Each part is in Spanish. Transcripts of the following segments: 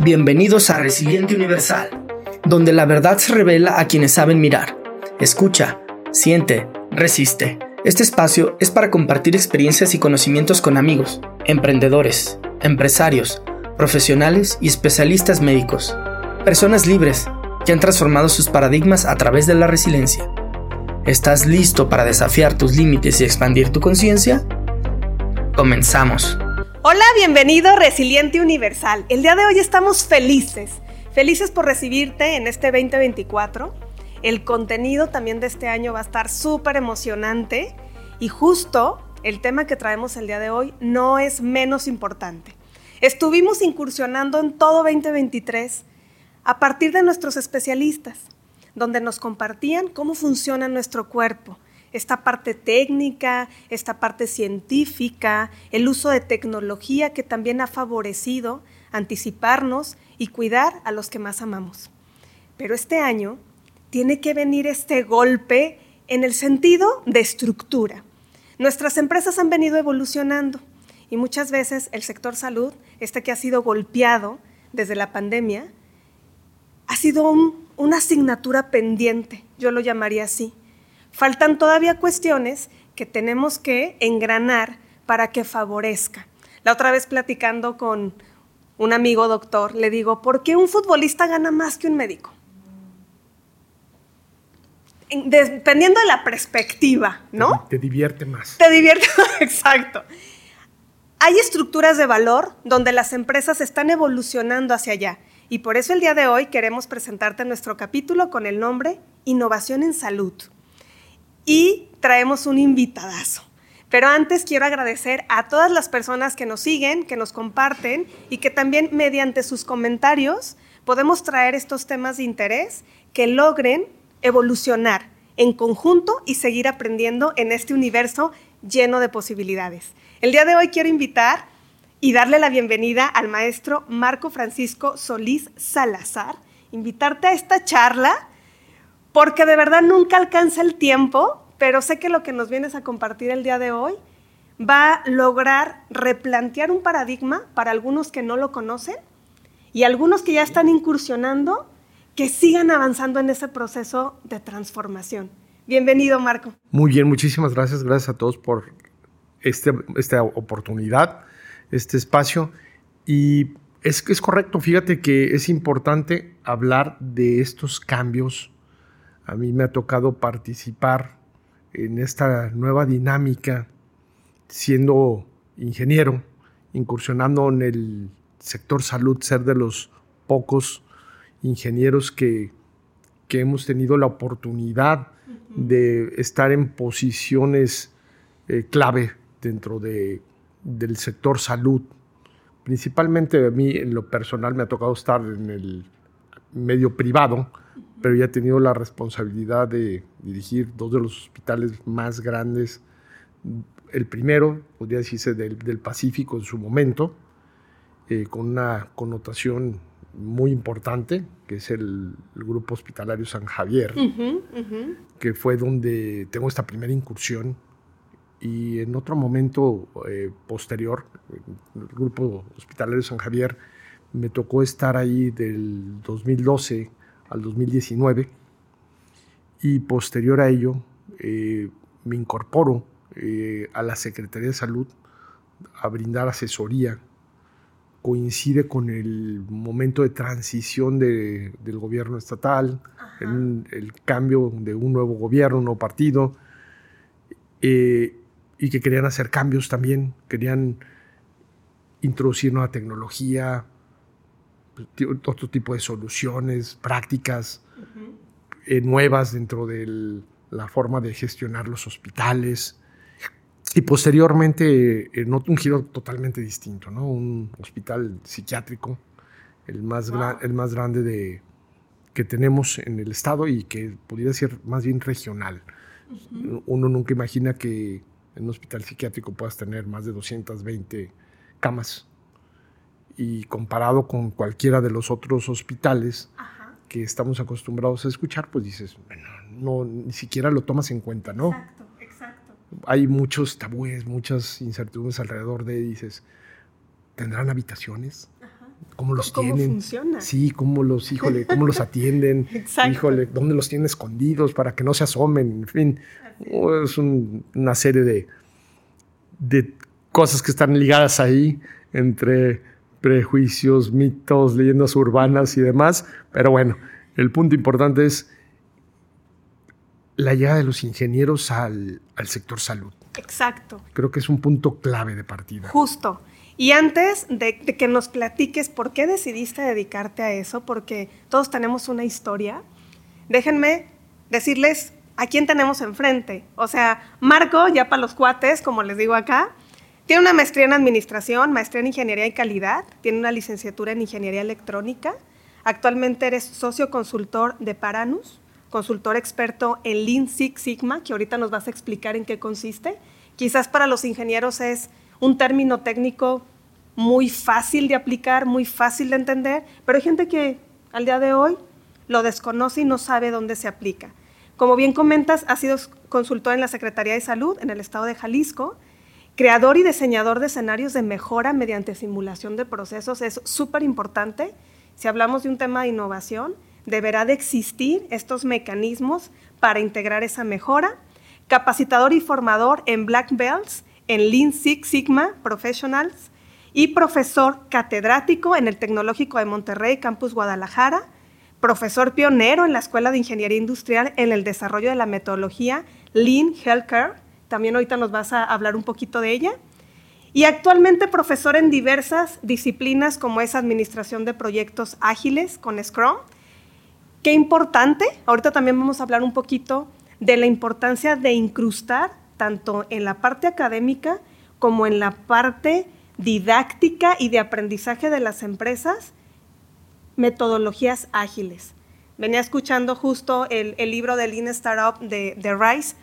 Bienvenidos a Resiliente Universal, donde la verdad se revela a quienes saben mirar. Escucha, siente, resiste. Este espacio es para compartir experiencias y conocimientos con amigos, emprendedores, empresarios, profesionales y especialistas médicos. Personas libres que han transformado sus paradigmas a través de la resiliencia. ¿Estás listo para desafiar tus límites y expandir tu conciencia? Comenzamos. Hola, bienvenido Resiliente Universal. El día de hoy estamos felices, felices por recibirte en este 2024. El contenido también de este año va a estar súper emocionante y justo el tema que traemos el día de hoy no es menos importante. Estuvimos incursionando en todo 2023 a partir de nuestros especialistas, donde nos compartían cómo funciona nuestro cuerpo, esta parte técnica, esta parte científica, el uso de tecnología que también ha favorecido anticiparnos y cuidar a los que más amamos. Pero este año tiene que venir este golpe en el sentido de estructura. Nuestras empresas han venido evolucionando y muchas veces el sector salud, este que ha sido golpeado desde la pandemia, ha sido una asignatura pendiente, yo lo llamaría así Faltan todavía cuestiones que tenemos que engranar para que favorezca. La otra vez platicando con un amigo doctor, le digo, ¿por qué un futbolista gana más que un médico? Dependiendo de la perspectiva, ¿no? Te, te divierte más. Te divierte, exacto. Hay estructuras de valor donde las empresas están evolucionando hacia allá. Y por eso el día de hoy queremos presentarte nuestro capítulo con el nombre Innovación en Salud y traemos un invitadazo. Pero antes quiero agradecer a todas las personas que nos siguen, que nos comparten y que también mediante sus comentarios podemos traer estos temas de interés que logren evolucionar en conjunto y seguir aprendiendo en este universo lleno de posibilidades. El día de hoy quiero invitar y darle la bienvenida al maestro Marco Francisco Solís Salazar, invitarte a esta charla porque de verdad nunca alcanza el tiempo, pero sé que lo que nos vienes a compartir el día de hoy va a lograr replantear un paradigma para algunos que no lo conocen y algunos que ya están incursionando, que sigan avanzando en ese proceso de transformación. Bienvenido, Marco. Muy bien, muchísimas gracias. Gracias a todos por este, esta oportunidad, este espacio. Y es es correcto, fíjate que es importante hablar de estos cambios a mí me ha tocado participar en esta nueva dinámica siendo ingeniero, incursionando en el sector salud, ser de los pocos ingenieros que, hemos tenido la oportunidad de estar en posiciones eh, clave dentro de, del sector salud. Principalmente a mí en lo personal me ha tocado estar en el medio privado, pero ya he tenido la responsabilidad de dirigir dos de los hospitales más grandes. El primero, podría decirse, del, Pacífico en su momento, eh, con una connotación muy importante, que es el, Grupo Hospitalario San Javier, que fue donde tengo esta primera incursión. Y en otro momento eh, posterior, el Grupo Hospitalario San Javier, me tocó estar ahí del 2012 al 2019 y posterior a ello eh, me incorporo eh, a la Secretaría de Salud a brindar asesoría. Coincide con el momento de transición del gobierno estatal, el cambio de un nuevo gobierno, un nuevo partido, eh, y que querían hacer cambios también, querían introducir nueva tecnología, otro tipo de soluciones, prácticas eh, nuevas dentro de la forma de gestionar los hospitales. Y posteriormente, en un giro totalmente distinto, ¿no? Un hospital psiquiátrico, el más, el más grande de, que tenemos en el estado y que pudiera ser más bien regional. Uno nunca imagina que en un hospital psiquiátrico puedas tener más de 220 camas y comparado con cualquiera de los otros hospitales que estamos acostumbrados a escuchar, pues dices, bueno, no, ni siquiera lo tomas en cuenta, ¿no? Exacto, exacto. Hay muchos tabúes, muchas incertidumbres alrededor de, dices, ¿tendrán habitaciones? cómo los ¿Cómo tienen. funciona? Sí, cómo los, híjole, cómo los atienden. Exacto. Híjole, dónde los tienen escondidos para que no se asomen. En fin, es un- una serie de, de cosas que están ligadas ahí entre prejuicios, mitos, leyendas urbanas y demás. Pero bueno, el punto importante es la llegada de los ingenieros al, al sector salud. Exacto. Creo que es un punto clave de partida. Justo. Y antes de, de que nos platiques por qué decidiste dedicarte a eso, porque todos tenemos una historia, déjenme decirles a quién tenemos enfrente. O sea, Marco, ya para los cuates, como les digo acá, tiene una maestría en administración, maestría en ingeniería y calidad, tiene una licenciatura en ingeniería electrónica. Actualmente eres socio consultor de Paranus, consultor experto en Lean Six Sigma, que ahorita nos vas a explicar en qué consiste. Quizás para los ingenieros es un término técnico muy fácil de aplicar, muy fácil de entender, pero hay gente que al día de hoy lo desconoce y no sabe dónde se aplica. Como bien comentas, has sido consultor en la Secretaría de Salud en el estado de Jalisco, creador y diseñador de escenarios de mejora mediante simulación de procesos. Es súper importante. Si hablamos de un tema de innovación, deberá de existir estos mecanismos para integrar esa mejora. Capacitador y formador en Black Belts, en Lean Six Sigma Professionals y profesor catedrático en el Tecnológico de Monterrey, Campus Guadalajara, profesor pionero en la Escuela de Ingeniería Industrial en el desarrollo de la metodología Lean Healthcare. También ahorita nos vas a hablar un poquito de ella. Y actualmente profesor en diversas disciplinas como es administración de proyectos ágiles con Scrum. Qué importante, ahorita también vamos a hablar un poquito de la importancia de incrustar tanto en la parte académica como en la parte didáctica y de aprendizaje de las empresas metodologías ágiles. Venía escuchando justo el, el libro de Lean Startup de, de Rice,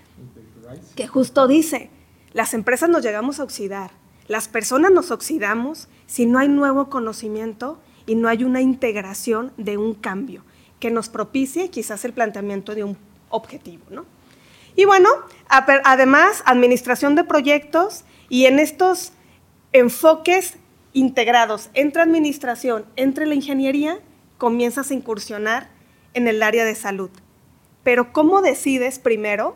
que justo dice, las empresas nos llegamos a oxidar, las personas nos oxidamos si no hay nuevo conocimiento y no hay una integración de un cambio que nos propicie quizás el planteamiento de un objetivo, ¿no? Y bueno, además, administración de proyectos y en estos enfoques integrados entre administración, entre la ingeniería, comienzas a incursionar en el área de salud. Pero ¿cómo decides primero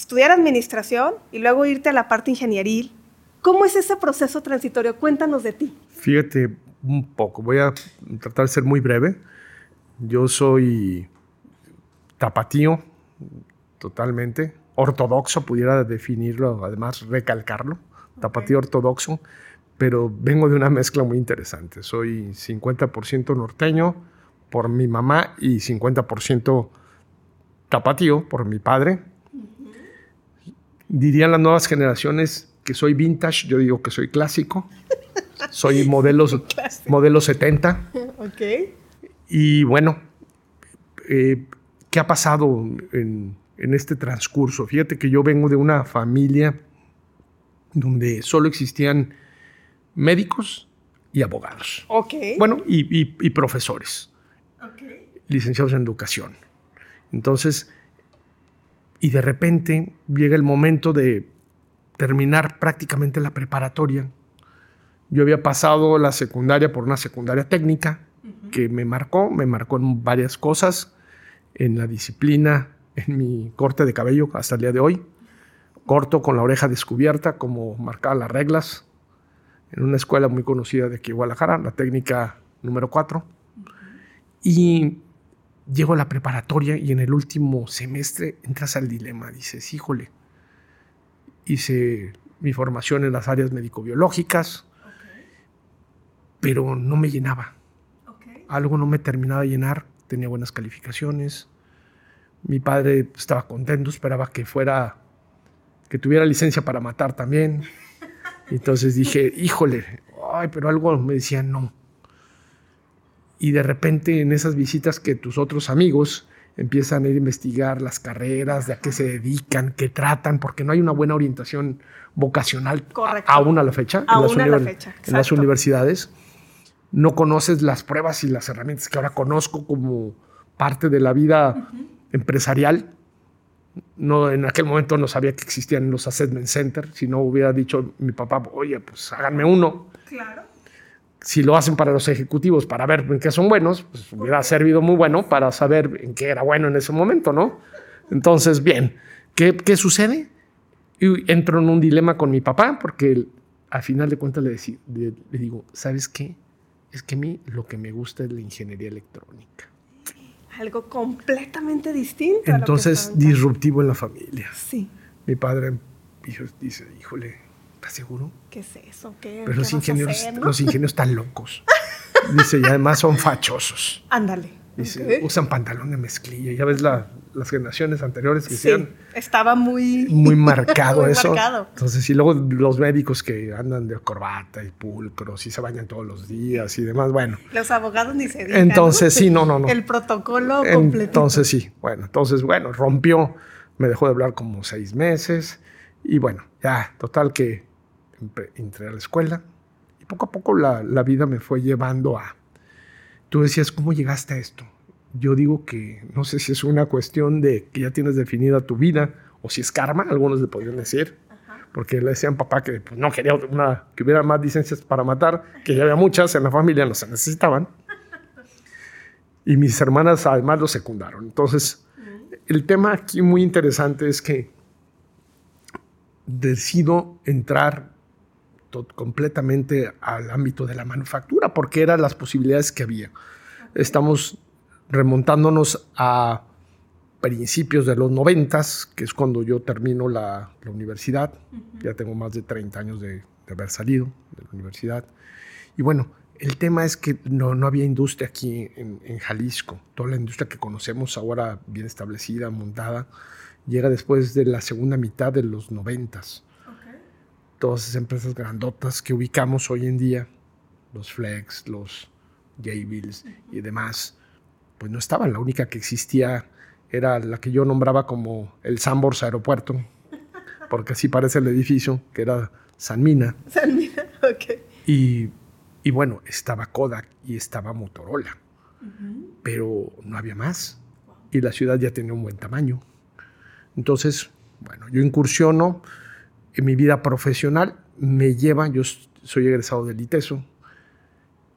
estudiar administración y luego irte a la parte ingenieril? ¿Cómo es ese proceso transitorio? Cuéntanos de ti. Fíjate un poco, voy a tratar de ser muy breve. Yo soy tapatío, totalmente, ortodoxo, pudiera definirlo, además recalcarlo, tapatío ortodoxo, pero vengo de una mezcla muy interesante. Soy 50% norteño por mi mamá y 50% tapatío por mi padre. Dirían las nuevas generaciones que soy vintage, yo digo que soy clásico. Soy modelos, modelo 70. Ok. Y bueno, eh, ¿qué ha pasado en, en este transcurso? Fíjate que yo vengo de una familia donde solo existían médicos y abogados. Ok. Bueno, y, y- y profesores, Ok. licenciados en educación. Entonces, y de repente llega el momento de terminar prácticamente la preparatoria. Yo había pasado la secundaria por una secundaria técnica que me marcó, me marcó en varias cosas, en la disciplina, en mi corte de cabello hasta el día de hoy, corto con la oreja descubierta, como marcaban las reglas, en una escuela muy conocida de aquí, Guadalajara, la técnica número 4. Y llego a la preparatoria y en el último semestre entras al dilema, dices, híjole, hice mi formación en las áreas médico-biológicas, pero no me llenaba. Ok. Algo no me terminaba de llenar, tenía buenas calificaciones. Mi padre estaba contento, esperaba que fuera, que tuviera licencia para matar también. Entonces dije, híjole, ay, pero algo me decía no. Y de repente en esas visitas que tus otros amigos empiezan a ir a investigar las carreras, de a qué se dedican, qué tratan, porque no hay una buena orientación vocacional Correcto. aún a la fecha, Aún a la fecha, en las universidades. No conoces las pruebas y las herramientas que ahora conozco como parte de la vida empresarial. No, en aquel momento no sabía que existían los assessment centers. Si no hubiera dicho mi papá, oye, pues háganme uno. Claro. Si lo hacen para los ejecutivos para ver en qué son buenos, pues hubiera servido muy bueno para saber en qué era bueno en ese momento, ¿no? Entonces, bien, ¿qué, qué sucede? Y entro en un dilema con mi papá porque al final de cuentas le, le, le digo, ¿sabes qué? Es que a mí lo que me gusta es la ingeniería electrónica. Algo completamente distinto. Entonces, disruptivo en la familia. Sí. Mi padre dice, híjole, ¿estás seguro? ¿Qué es eso? ¿Qué, Pero los, ingenieros, los ingenieros están locos. Dice, y además son fachosos. Ándale. Dice, okay. usan pantalón de mezclilla. Ya ves la, las generaciones anteriores que sí, hacían. Estaba muy. Muy marcado muy eso. Marcado. Entonces, y luego los médicos que andan de corbata y pulcros y se bañan todos los días y demás. Bueno. Los abogados ni se digan. Entonces, sí, no, no, no. El protocolo completo. Entonces, sí. Bueno, entonces, bueno, rompió. Me dejó de hablar como seis meses. Y bueno, ya, total que entré a la escuela. Y poco a poco la, la vida me fue llevando a. Tú decías, ¿cómo llegaste a esto? Yo digo que no sé si es una cuestión de que ya tienes definida tu vida o si es karma, algunos le podrían decir, porque le decían papá que pues, no quería una, que hubiera más licencias para matar, que ya había muchas en la familia, no se necesitaban. Y mis hermanas además lo secundaron. Entonces, el tema aquí muy interesante es que decido entrar completamente al ámbito de la manufactura porque eran las posibilidades que había. Estamos remontándonos a principios de los noventas, que es cuando yo termino la, la universidad. Uh -huh. Ya tengo más de 30 años de, de, haber salido de la universidad. Y bueno, el tema es que no, no había industria aquí en, en, Jalisco. Toda la industria que conocemos ahora bien establecida, montada, llega después de la segunda mitad de los noventas. Todas esas empresas grandotas que ubicamos hoy en día, los Flex, los Jabills y demás, pues no estaban. La única que existía era la que yo nombraba como el Sambors Aeropuerto, porque así parece el edificio, que era San Mina. San Mina, ok. Y, y bueno, estaba Kodak y estaba Motorola, uh -huh. pero no había más. Y la ciudad ya tenía un buen tamaño. Entonces, bueno, yo incursiono en mi vida profesional, me lleva, yo soy egresado del ITESO,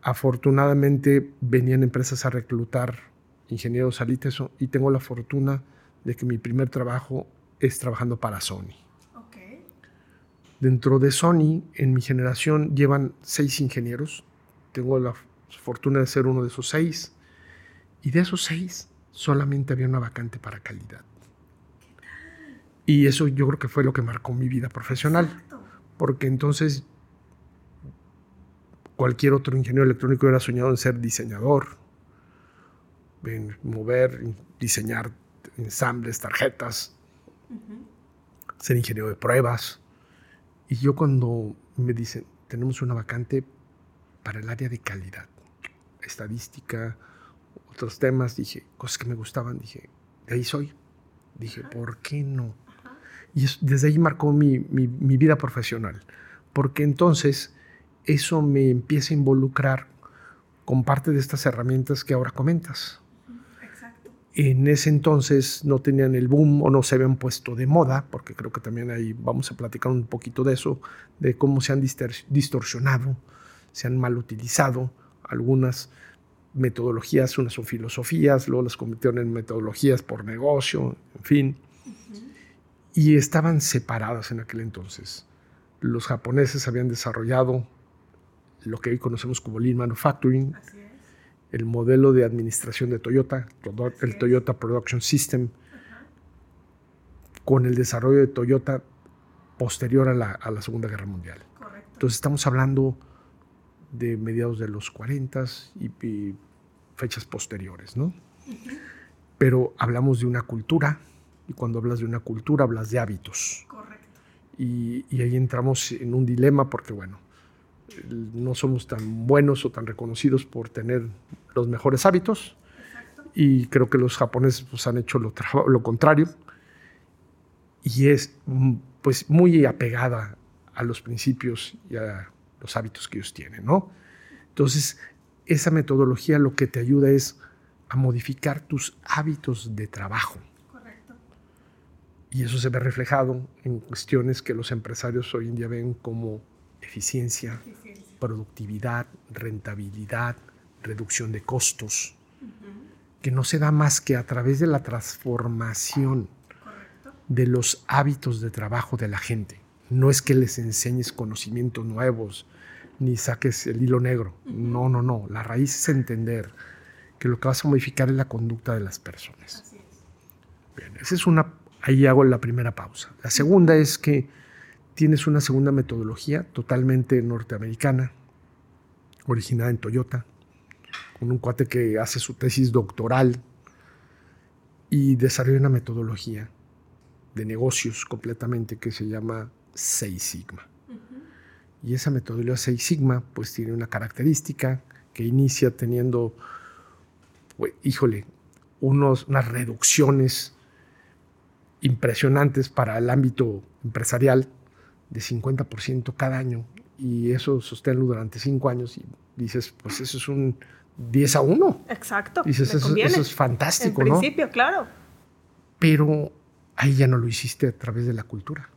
afortunadamente venían empresas a reclutar ingenieros al ITESO y tengo la fortuna de que mi primer trabajo es trabajando para Sony. Okay. Dentro de Sony, en mi generación, llevan seis ingenieros. Tengo la fortuna de ser uno de esos seis. Y de esos seis, solamente había una vacante para calidad. Y eso yo creo que fue lo que marcó mi vida profesional. Exacto. Porque entonces cualquier otro ingeniero electrónico hubiera soñado en ser diseñador, en mover, diseñar ensambles, tarjetas, uh -huh. ser ingeniero de pruebas. Y yo cuando me dicen, tenemos una vacante para el área de calidad, estadística, otros temas, dije, cosas que me gustaban, dije, de ahí soy. Dije, uh -huh. ¿por qué no? Y es, desde ahí marcó mi, mi, mi vida profesional, porque entonces eso me empieza a involucrar con parte de estas herramientas que ahora comentas. Exacto. En ese entonces no tenían el boom o no se habían puesto de moda, porque creo que también ahí vamos a platicar un poquito de eso, de cómo se han distorsionado, se han mal utilizado algunas metodologías, unas son filosofías, luego las convirtieron en metodologías por negocio, en fin. Y estaban separadas en aquel entonces. Los japoneses habían desarrollado lo que hoy conocemos como Lean Manufacturing, el modelo de administración de Toyota, el. Toyota Production System, con el desarrollo de Toyota posterior a la, a la Segunda Guerra Mundial. Correcto. Entonces estamos hablando de mediados de los 40 y, y fechas posteriores, ¿no? Uh -huh. Pero hablamos de una cultura, y cuando hablas de una cultura hablas de hábitos. Correcto. Y, y ahí entramos en un dilema porque, bueno, no somos tan buenos o tan reconocidos por tener los mejores hábitos. Exacto. Y creo que los japoneses pues, han hecho lo, lo, contrario. Y es pues muy apegada a los principios y a los hábitos que ellos tienen, ¿no? Entonces, esa metodología lo que te ayuda es a modificar tus hábitos de trabajo. Y eso se ve reflejado en cuestiones que los empresarios hoy en día ven como eficiencia, Eficiencia. productividad, rentabilidad, reducción de costos, que no se da más que a través de la transformación de los hábitos de trabajo de la gente. No es que les enseñes conocimientos nuevos, ni saques el hilo negro. No, no, no. La raíz es entender que lo que vas a modificar es la conducta de las personas. Así es. Bien, esa es una, ahí hago la primera pausa. La segunda es que tienes una segunda metodología totalmente norteamericana, originada en Toyota, con un cuate que hace su tesis doctoral y desarrolla una metodología de negocios completamente que se llama Seis Sigma. Y esa metodología Seis Sigma pues tiene una característica que inicia teniendo, pues, híjole, unos, unas reducciones impresionantes para el ámbito empresarial de 50% cada año y eso sosténlo durante cinco años y dices, pues eso es un 10 a 1. Exacto. Dices, eso, es fantástico, en principio, claro. Pero ahí ya no lo hiciste a través de la cultura.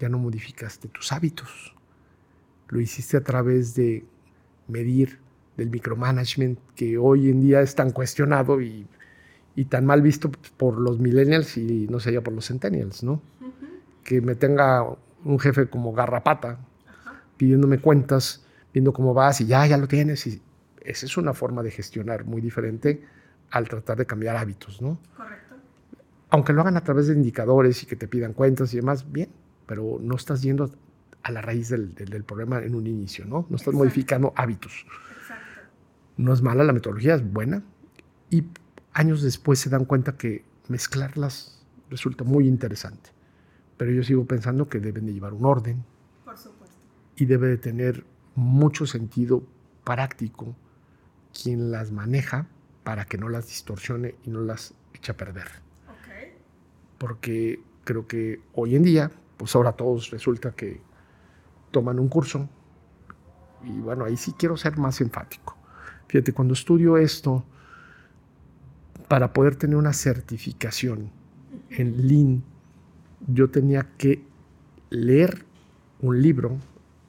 Ya no modificaste tus hábitos. Lo hiciste a través de medir, del micromanagement, que hoy en día es tan cuestionado y, tan mal visto por los millennials y no sé ya por los centennials, ¿no? Que me tenga un jefe como garrapata pidiéndome cuentas, viendo cómo vas y ya, ya lo tienes. Y esa es una forma de gestionar muy diferente al tratar de cambiar hábitos, ¿no? Correcto. Aunque lo hagan a través de indicadores y que te pidan cuentas y demás, bien, pero no estás yendo a la raíz del, problema en un inicio, ¿no? No estás modificando hábitos. Exacto. No es mala, la metodología es buena y años después se dan cuenta que mezclarlas resulta muy interesante. Pero yo sigo pensando que deben de llevar un orden. Por supuesto. Y debe de tener mucho sentido práctico quien las maneja para que no las distorsione y no las eche a perder. Porque creo que hoy en día, pues ahora todos resulta que toman un curso y bueno, ahí sí quiero ser más enfático. Fíjate, cuando estudio esto, para poder tener una certificación en Lean, yo tenía que leer un libro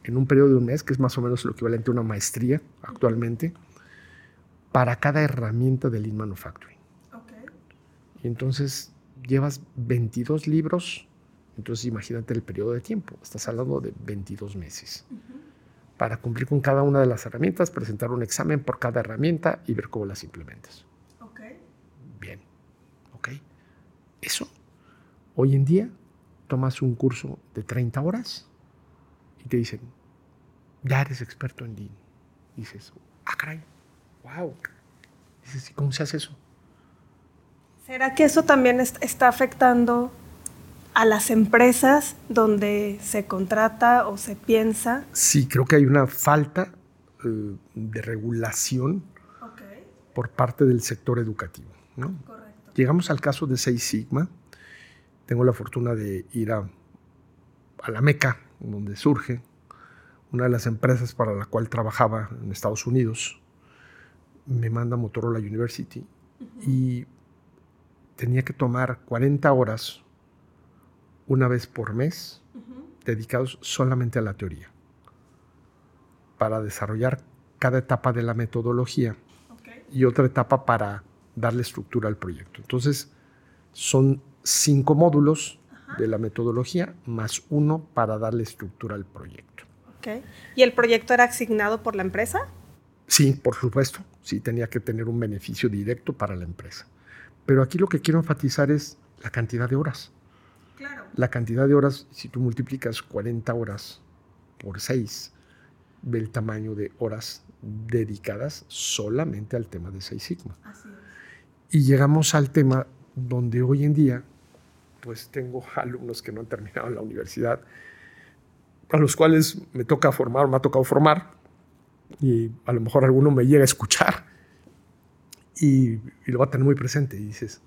en un periodo de un mes, que es más o menos lo equivalente a una maestría actualmente, para cada herramienta de Lean Manufacturing. Okay. Y entonces llevas 22 libros, entonces imagínate el periodo de tiempo, estás hablando de 22 meses. Para cumplir con cada una de las herramientas, presentar un examen por cada herramienta y ver cómo las implementas. Okay. Bien, ok. Eso, hoy en día, tomas un curso de 30 horas y te dicen, ya eres experto en Lean. dices, ah, caray, wow. Dices, ¿cómo se hace eso? ¿Será que eso también está afectando a las empresas donde se contrata o se piensa? Sí, creo que hay una falta eh, de regulación por parte del sector educativo. ¿no? Llegamos al caso de Seis Sigma. Tengo la fortuna de ir a, a la Meca, donde surge una de las empresas para la cual trabajaba en Estados Unidos. Me manda Motorola University y tenía que tomar 40 horas una vez por mes dedicados solamente a la teoría para desarrollar cada etapa de la metodología y otra etapa para darle estructura al proyecto. Entonces, son cinco módulos de la metodología más uno para darle estructura al proyecto. ¿Y el proyecto era asignado por la empresa? Sí, por supuesto. Sí, tenía que tener un beneficio directo para la empresa. Pero aquí lo que quiero enfatizar es la cantidad de horas. Claro. La cantidad de horas, si tú multiplicas 40 horas por 6, ve el tamaño de horas dedicadas solamente al tema de 6 Sigma. Así es. Y llegamos al tema donde hoy en día, pues tengo alumnos que no han terminado la universidad, a los cuales me toca formar, me ha tocado formar, y a lo mejor alguno me llega a escuchar y, lo va a tener muy presente. Y dices,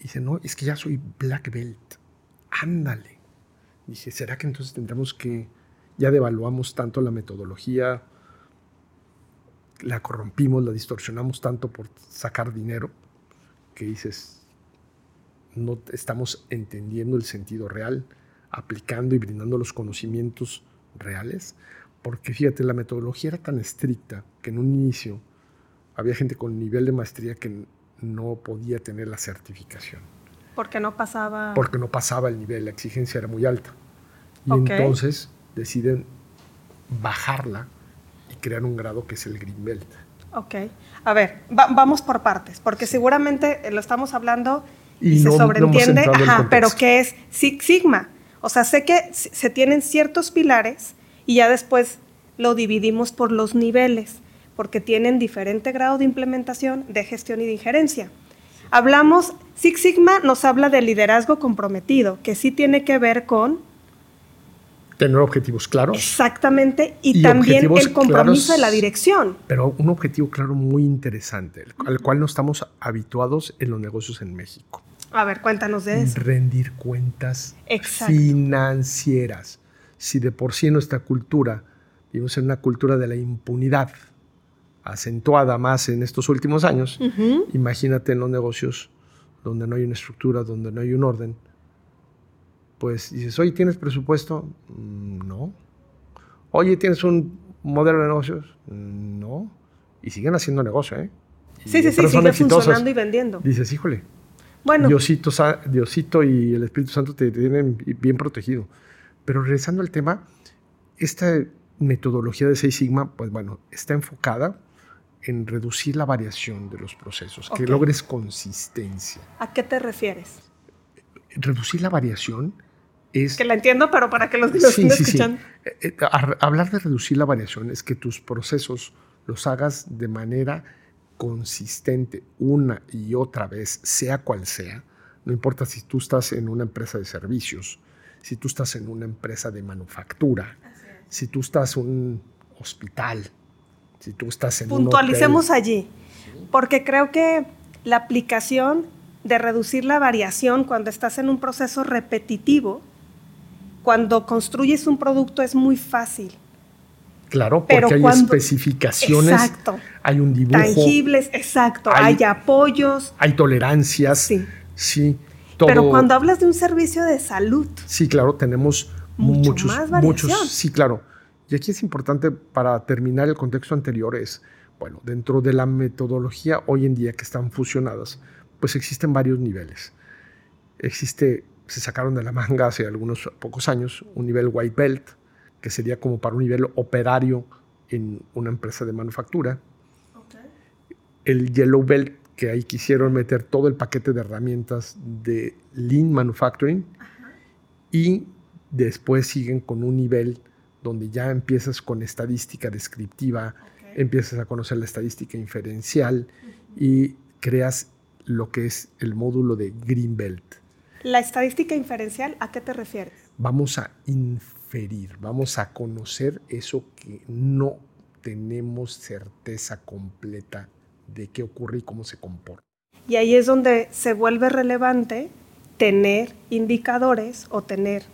dice, no, es que ya soy black belt. Ándale. Dije, ¿será que entonces tendremos que, ya devaluamos tanto la metodología, la corrompimos, la distorsionamos tanto por sacar dinero, que dices, no estamos entendiendo el sentido real, aplicando y brindando los conocimientos reales? Porque fíjate, la metodología era tan estricta que en un inicio había gente con nivel de maestría que no podía tener la certificación. Porque no pasaba. Porque no pasaba el nivel, la exigencia era muy alta. Y entonces deciden bajarla y crear un grado que es el Green Belt. Ok. A ver, vamos por partes, porque seguramente lo estamos hablando y, se sobreentiende, ajá, pero ¿qué es Six Sigma? O sea, sé que se tienen ciertos pilares y ya después lo dividimos por los niveles, porque tienen diferente grado de implementación, de gestión y de injerencia. Hablamos, Six Sigma nos habla de liderazgo comprometido, que sí tiene que ver con tener objetivos claros. Exactamente, y, también el compromiso de la dirección. Pero un objetivo claro muy interesante, al cual no estamos habituados en los negocios en México. A ver, cuéntanos de eso. Rendir cuentas financieras. Si de por sí en nuestra cultura vivimos en una cultura de la impunidad, acentuada más en estos últimos años, imagínate en los negocios donde no hay una estructura, donde no hay un orden, pues dices, oye, ¿tienes presupuesto? Mm, no. Oye, ¿tienes un modelo de negocios? Mm, no. Y siguen haciendo negocio, ¿eh? sí, sí, sí, sigue funcionando y vendiendo. Dices, híjole, bueno. Diosito, Diosito y el Espíritu Santo te tienen bien protegido. Pero regresando al tema, esta metodología de Seis Sigma, pues bueno, está enfocada en reducir la variación de los procesos, que logres consistencia. ¿A qué te refieres? Reducir la variación que la entiendo, pero para que los que sí, escuchan. Eh, eh, hablar de reducir la variación es que tus procesos los hagas de manera consistente una y otra vez, sea cual sea. No importa si tú estás en una empresa de servicios, si tú estás en una empresa de manufactura, si tú estás en un hospital, si tú estás en Puntualicemos allí, porque creo que la aplicación de reducir la variación cuando estás en un proceso repetitivo cuando construyes un producto es muy fácil. Claro, porque hay especificaciones, exacto, hay un dibujo. Tangibles, exacto, hay, apoyos. Hay tolerancias. Sí. Sí. Pero cuando hablas de un servicio de salud. Sí, claro, tenemos muchos, más muchos. Sí, claro. Y aquí es importante para terminar el contexto anterior es, bueno, dentro de la metodología hoy en día que están fusionadas, pues existen varios niveles. Existe se sacaron de la manga hace algunos pocos años un nivel white belt, que sería como para un nivel operario en una empresa de manufactura. El yellow belt, que ahí quisieron meter todo el paquete de herramientas de lean manufacturing. Y después siguen con un nivel donde ya empiezas con estadística descriptiva, empiezas a conocer la estadística inferencial y creas lo que es el módulo de green belt la estadística inferencial, ¿a qué te refieres? Vamos a inferir, vamos a conocer eso que no tenemos certeza completa de qué ocurre y cómo se comporta. Y ahí es donde se vuelve relevante tener indicadores o tener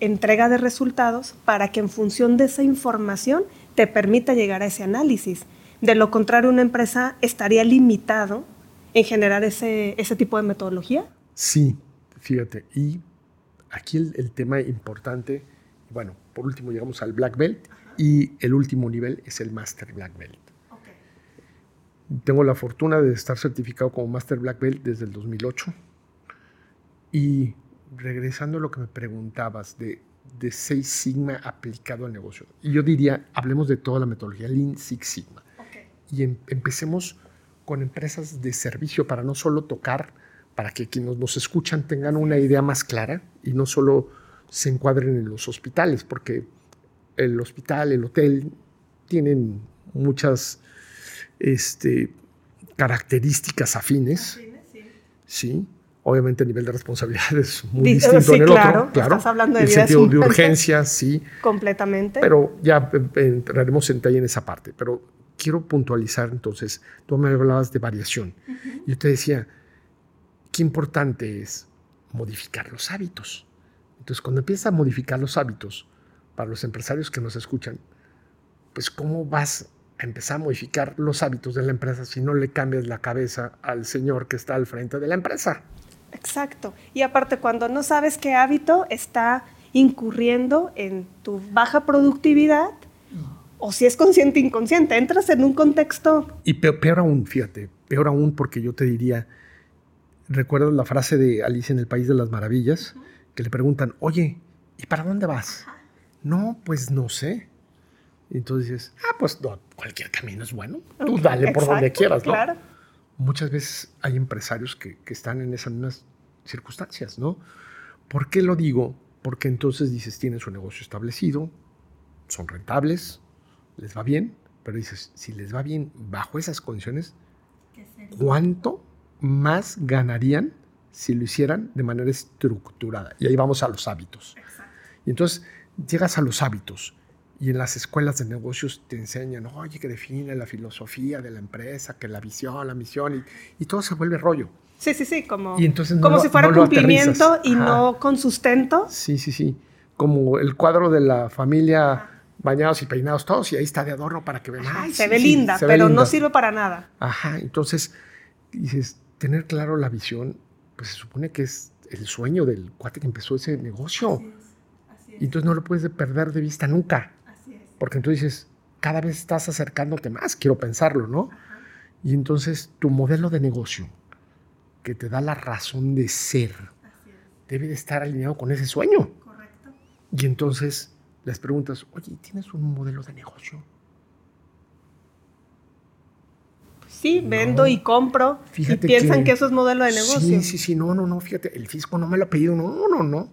entrega de resultados para que en función de esa información te permita llegar a ese análisis. De lo contrario, una empresa estaría limitado en generar ese, ese tipo de metodología. Sí, Fíjate, y aquí el, tema importante, bueno, por último llegamos al Black Belt y el último nivel es el Master Black Belt. Tengo la fortuna de estar certificado como Master Black Belt desde el 2008 y regresando a lo que me preguntabas de, de Six Sigma aplicado al negocio, y yo diría, hablemos de toda la metodología Lean Six Sigma. Y em, empecemos con empresas de servicio para no solo tocar para que quienes nos escuchan tengan una idea más clara y no solo se encuadren en los hospitales, porque el hospital, el hotel, tienen muchas este, características afines. sí. Obviamente el nivel de responsabilidad es muy distinto en el otro. Claro, estás hablando de el sentido de urgencia, sí. Completamente. Pero ya entraremos en detalle en esa parte. Pero quiero puntualizar entonces, tú me hablabas de variación. Yo te decía, qué importante es modificar los hábitos. Entonces, cuando empiezas a modificar los hábitos, para los empresarios que nos escuchan, pues ¿cómo vas a empezar a modificar los hábitos de la empresa si no le cambias la cabeza al señor que está al frente de la empresa? Exacto. Y aparte, cuando no sabes qué hábito está incurriendo en tu baja productividad o si es consciente o inconsciente, entras en un contexto. Y peor, aún, fíjate, peor aún porque yo te diría, ¿recuerdas la frase de Alicia en el País de las Maravillas? Que le preguntan, oye, ¿y para dónde vas? No, pues no sé. Y entonces dices, ah, pues cualquier camino es bueno. Tú dale por donde quieras, ¿no? Claro. Muchas veces hay empresarios que, que están en esas mismas circunstancias, ¿no? ¿Por qué lo digo? Porque entonces dices, tienen su negocio establecido, son rentables, les va bien, pero dices, si les va bien bajo esas condiciones, ¿cuánto más ganarían si lo hicieran de manera estructurada? Y ahí vamos a los hábitos. Y entonces llegas a los hábitos y en las escuelas de negocios te enseñan, oye, que define la filosofía de la empresa, que la visión, la misión, y, todo se vuelve rollo. Sí, sí, sí, como, como si fuera cumplimiento y no con sustento. Sí, sí, sí. Como el cuadro de la familia bañados y peinados todos y ahí está de adorno para que vean. se ve linda, pero no sirve para nada. Ajá, entonces dices, tener claro la visión, pues se supone que es el sueño del cuate que empezó ese negocio. Y entonces no lo puedes perder de vista nunca. Porque entonces dices, cada vez estás acercándote más, quiero pensarlo, ¿no? Y entonces tu modelo de negocio, que te da la razón de ser, debe de estar alineado con ese sueño. Correcto. Y entonces les preguntas, oye, ¿tienes un modelo de negocio? Sí, vendo y compro. y piensan que, eso es modelo de negocio. Sí, sí, sí, no, no, no, fíjate, el fisco no me lo ha pedido, no, no, no.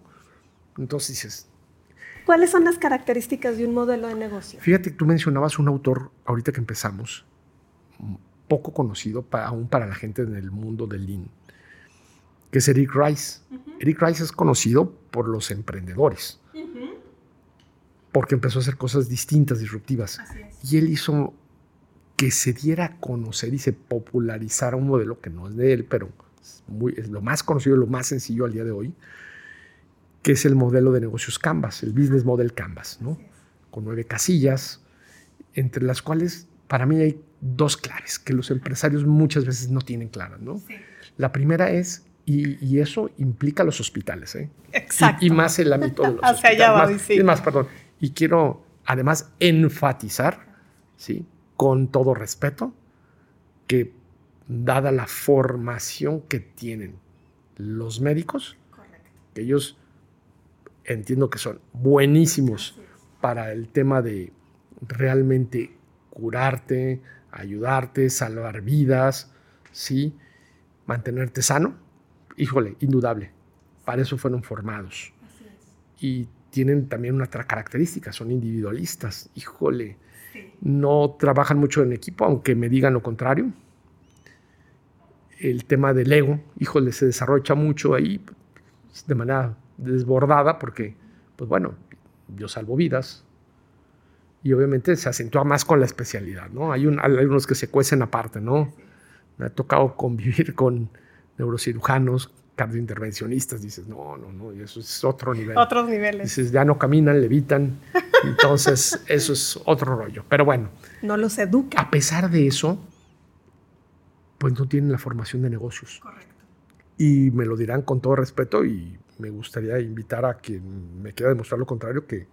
Entonces dices... ¿Cuáles son las características de un modelo de negocio? Fíjate, tú mencionabas un autor, ahorita que empezamos, poco conocido aún para la gente en el mundo del Lean, que es Eric Rice. Eric Rice es conocido por los emprendedores porque empezó a hacer cosas distintas, disruptivas. Y él hizo que se diera a conocer y se popularizara un modelo que no es de él, pero es, muy, es lo más conocido, lo más sencillo al día de hoy, que es el modelo de negocios Canvas, el Business Model Canvas, ¿no? con nueve casillas, entre las cuales para mí hay dos claves que los empresarios muchas veces no tienen claras. ¿no? La primera es y, eso implica los hospitales, ¿eh? Exacto. Y, más el ámbito de los Hacia allá va, sí. Es más, perdón, y quiero además enfatizar, ¿sí? Con todo respeto, que dada la formación que tienen los médicos, que ellos entiendo que son buenísimos para el tema de realmente curarte, ayudarte, salvar vidas, ¿sí? mantenerte sano, híjole, indudable. Para eso fueron formados. Y tienen también una otra característica, son individualistas. Híjole, no trabajan mucho en equipo, aunque me digan lo contrario. El tema del ego, híjole, se desarrolla mucho ahí de manera desbordada porque, pues bueno, yo salvo vidas y obviamente se acentúa más con la especialidad, ¿no? Hay, hay unos que se cuecen aparte, ¿no? Me ha tocado convivir con neurocirujanos cardiointervencionistas, dices, no, no, no, eso es otro nivel. Otros niveles. Dices, ya no caminan, levitan, entonces eso es otro rollo. Pero bueno. No los educa. A pesar de eso, pues no tienen la formación de negocios. Correcto. Y me lo dirán con todo respeto y me gustaría invitar a quien me quiera demostrar lo contrario, que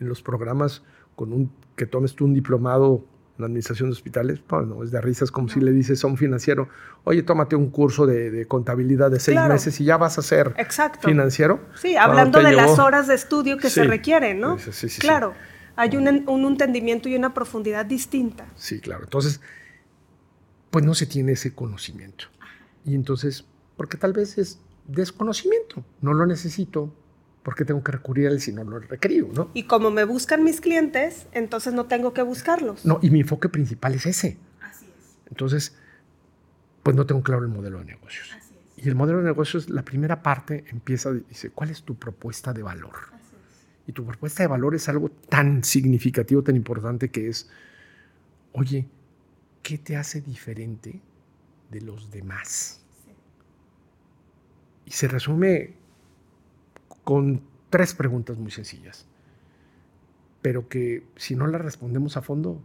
en los programas con un, que tomes tú un diplomado la administración de hospitales, pues no, es de risas como si le dices a un financiero, oye, tómate un curso de, contabilidad de seis meses y ya vas a ser financiero. Sí, hablando de las horas de estudio que se requieren, ¿no? Sí, sí, claro, hay un, un, entendimiento y una profundidad distinta. Sí, claro. Entonces, pues no se tiene ese conocimiento. Y entonces, porque tal vez es desconocimiento, no lo necesito, ¿por qué tengo que recurrir a él si no lo he requerido? ¿no? Y como me buscan mis clientes, entonces no tengo que buscarlos. No, y mi enfoque principal es ese. Así es. Entonces, pues no tengo claro el modelo de negocios. Así es. Y el modelo de negocios, la primera parte empieza, dice, ¿cuál es tu propuesta de valor? Así es. Y tu propuesta de valor es algo tan significativo, tan importante que es, oye, ¿qué te hace diferente de los demás? Sí. Y se resume con tres preguntas muy sencillas, pero que si no las respondemos a fondo,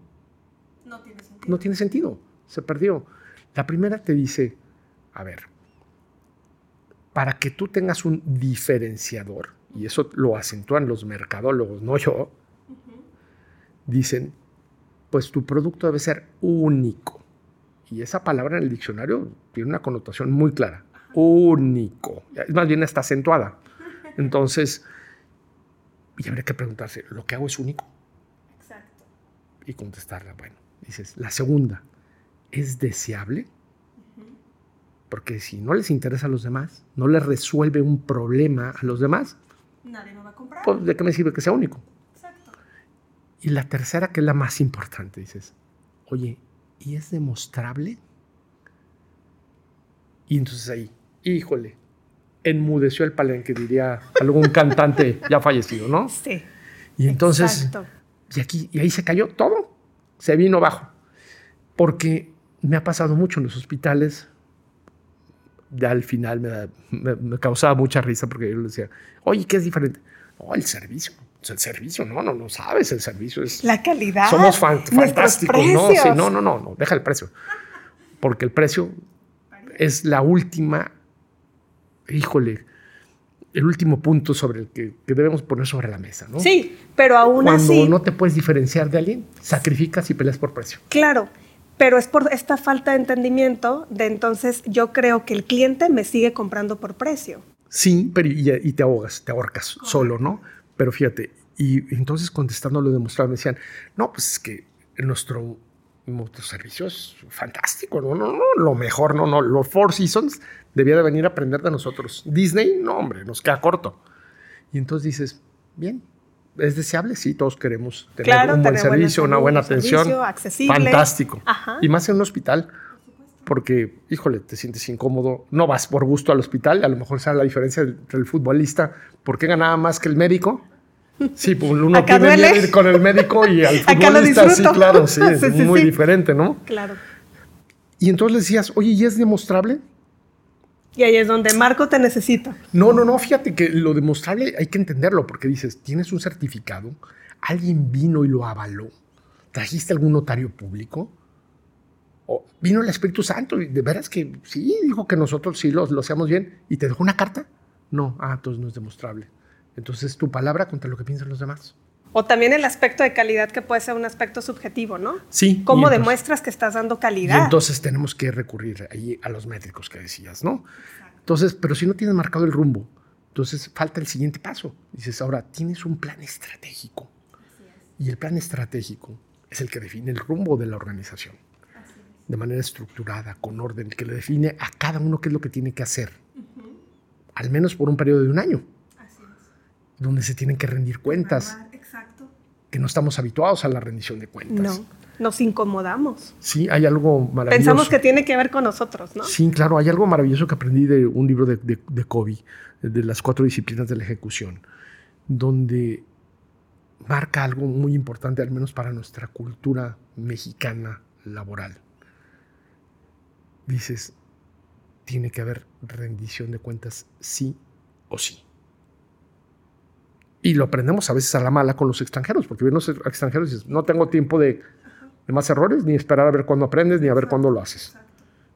no tiene sentido. No tiene sentido, se perdió. La primera te dice, a ver, para que tú tengas un diferenciador, y eso lo acentúan los mercadólogos, no yo, dicen, pues tu producto debe ser único. Y esa palabra en el diccionario tiene una connotación muy clara. Único. Es más bien está acentuada. Entonces, y habría que preguntarse, ¿lo que hago es único? Exacto. Y contestarla, bueno, dices, la segunda, ¿es deseable? Porque si no les interesa a los demás, no les resuelve un problema a los demás, nadie no va a comprar. Pues, ¿De qué me sirve que sea único? Exacto. Y la tercera, que es la más importante, dices, oye, ¿y es demostrable? Y entonces ahí, híjole, enmudeció el palenque, diría algún cantante ya fallecido, ¿no? Sí. Y entonces, y aquí, y ahí se cayó todo, se vino abajo. Porque me ha pasado mucho en los hospitales, ya al final me, causaba mucha risa porque yo le decía, oye, ¿qué es diferente? Oh, el servicio. El servicio, no, no, no sabes, el servicio es... La calidad. Somos fantásticos, ¿no? Sí, no, no, no, no, deja el precio. Porque el precio es la última, híjole, el último punto sobre el que, debemos poner sobre la mesa, ¿no? Sí, pero aún así... Cuando no te puedes diferenciar de alguien, sacrificas y peleas por precio. Claro, pero es por esta falta de entendimiento de entonces yo creo que el cliente me sigue comprando por precio. Sí, pero y, te ahogas, te ahorcas solo, ¿no? Pero fíjate, y entonces contestando lo me decían, no, pues es que nuestro, nuestro servicio es fantástico, no, no, no, lo mejor, no, no, los Four Seasons debía de venir a aprender de nosotros. Disney, no, hombre, nos queda corto. Y entonces dices, bien, es deseable, sí, todos queremos tener un buen servicio, una buena atención. Fantástico. Y más en un hospital, porque, híjole, te sientes incómodo. No vas por gusto al hospital, a lo mejor sabe la diferencia entre el futbolista, ¿por qué ganaba más que el médico? Sí, pues uno tiene ir con el médico y al futbolista, sí, claro, sí, es muy diferente, ¿no? Claro. Y entonces le decías, oye, ¿y es demostrable? Y ahí es donde Marco te necesita. No, no, no, fíjate que lo demostrable hay que entenderlo porque dices, tienes un certificado, alguien vino y lo avaló, trajiste algún notario público, o vino el Espíritu Santo y de veras que sí, dijo que nosotros sí lo, lo hacemos bien y te dejó una carta. No, ah, entonces no es demostrable. Entonces tu palabra contra lo que piensan los demás. O también el aspecto de calidad que puede ser un aspecto subjetivo, ¿no? Sí. ¿Cómo demuestras que estás dando calidad? Y entonces tenemos que recurrir ahí a los métricos que decías, ¿no? Entonces, pero si no tienes marcado el rumbo, entonces falta el siguiente paso. Dices, ahora tienes un plan estratégico. Y el plan estratégico es el que define el rumbo de la organización. De manera estructurada, con orden, que le define a cada uno qué es lo que tiene que hacer. Al menos por un periodo de un año. Donde se tienen que rendir cuentas que no estamos habituados a la rendición de cuentas. No, nos incomodamos. Sí, hay algo maravilloso. Pensamos que tiene que ver con nosotros, ¿no? Sí, claro, hay algo maravilloso que aprendí de un libro de, de, de Kobe, de las cuatro disciplinas de la ejecución, donde marca algo muy importante, al menos para nuestra cultura mexicana laboral. Dices, tiene que haber rendición de cuentas sí o sí. Y lo aprendemos a veces a la mala con los extranjeros, porque ven los extranjeros y dices, no tengo tiempo de, más errores, ni esperar a ver cuándo aprendes, ni a ver cuándo lo haces.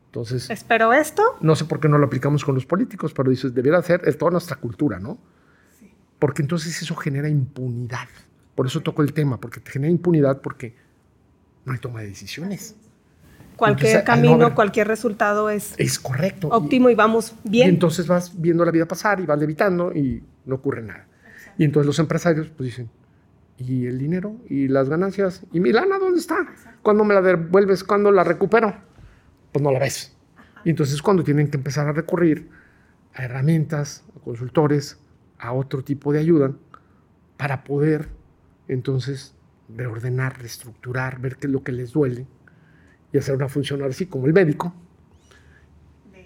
Entonces, espero esto. No sé por qué no lo aplicamos con los políticos, pero dices, debiera ser es toda nuestra cultura, ¿no? Sí. Porque entonces eso genera impunidad. Por eso toco el tema, porque te genera impunidad porque no hay toma de decisiones. Cualquier camino, cualquier resultado es, es correcto. óptimo y, y vamos bien. Y entonces vas viendo la vida pasar y vas levitando y no ocurre nada. Y entonces los empresarios pues dicen, ¿y el dinero? ¿Y las ganancias? ¿Y mi lana dónde está? ¿Cuándo me la devuelves? ¿Cuándo la recupero? Pues no la ves. Y entonces cuando tienen que empezar a recurrir a herramientas, a consultores, a otro tipo de ayuda para poder entonces reordenar, reestructurar, ver qué es lo que les duele y hacer una función así como el médico,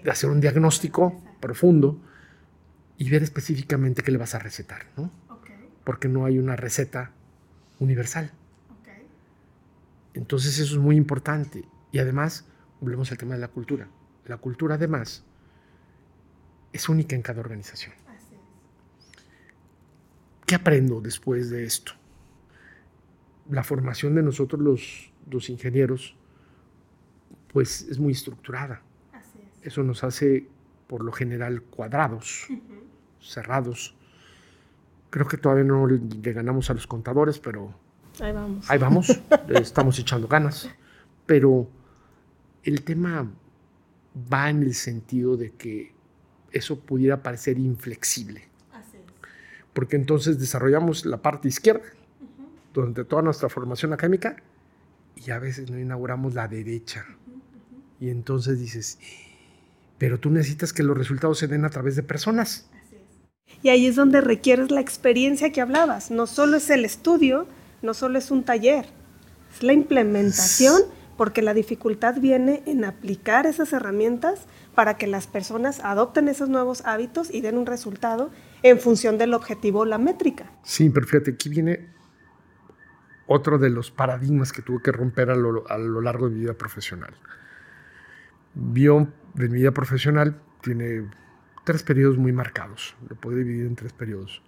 de hacer un diagnóstico profundo y ver específicamente qué le vas a recetar, ¿no? Porque no hay una receta universal. Entonces eso es muy importante. Y además, volvemos al tema de la cultura. La cultura además es única en cada organización. ¿Qué aprendo después de esto? La formación de nosotros los, los ingenieros pues es muy estructurada. Eso nos hace por lo general cuadrados cerrados. Creo que todavía no le ganamos a los contadores, pero Ahí vamos. Ahí vamos, estamos echando ganas. Pero el tema va en el sentido de que eso pudiera parecer inflexible. Así es. Porque entonces desarrollamos la parte izquierda, durante toda nuestra formación académica, y a veces no inauguramos la derecha. Y entonces dices, pero tú necesitas que los resultados se den a través de personas. Y ahí es donde requieres la experiencia que hablabas. No solo es el estudio, no solo es un taller, es la implementación, porque la dificultad viene en aplicar esas herramientas para que las personas adopten esos nuevos hábitos y den un resultado en función del objetivo o la métrica. Sí, pero fíjate, aquí viene otro de los paradigmas que tuve que romper a lo, largo de mi vida profesional. Vio de mi vida profesional tiene tres periodos muy marcados. Lo puedo dividir en tres periodos.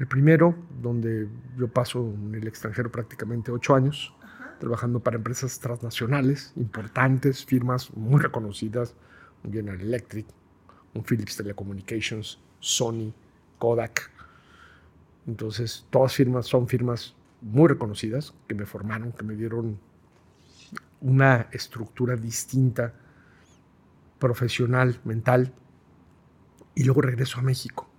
El primero, donde yo paso en el extranjero prácticamente ocho años, trabajando para empresas transnacionales, importantes, firmas muy reconocidas, un General Electric, un Philips Telecommunications, Sony, Kodak. Entonces, todas firmas son firmas muy reconocidas que me formaron, que me dieron una estructura distinta, profesional, mental, y luego regreso a México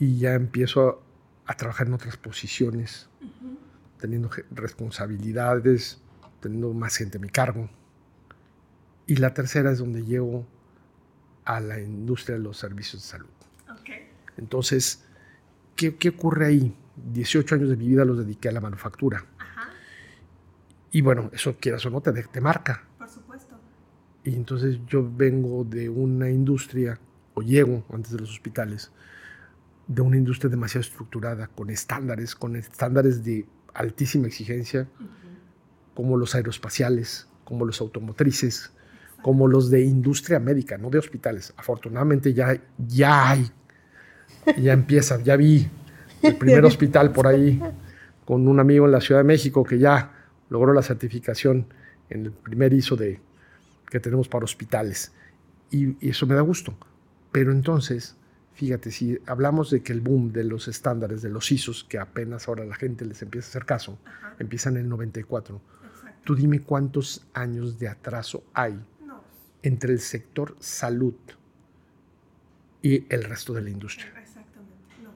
y ya empiezo a, trabajar en otras posiciones, teniendo responsabilidades, teniendo más gente a mi cargo. Y la tercera es donde llego a la industria de los servicios de salud. Entonces, ¿qué, ¿qué, ocurre ahí? 18 años de mi vida los dediqué a la manufactura. Y bueno, eso quieras o no, te, te marca. Por supuesto. Y entonces yo vengo de una industria o llego antes de los hospitales, de una industria demasiado estructurada, con estándares, con estándares de altísima exigencia, como los aeroespaciales, como los automotrices, como los de industria médica, no de hospitales. Afortunadamente ya, ya hay, ya empieza, ya vi el primer hospital por ahí con un amigo en la Ciudad de México que ya logró la certificación en el primer ISO de, que tenemos para hospitales. y eso me da gusto. Pero entonces, fíjate, si hablamos de que el boom de los estándares, de los ISOs, que apenas ahora la gente les empieza a hacer caso, empieza en el 94. Tú dime cuántos años de atraso hay entre el sector salud y el resto de la industria. Exactamente. No.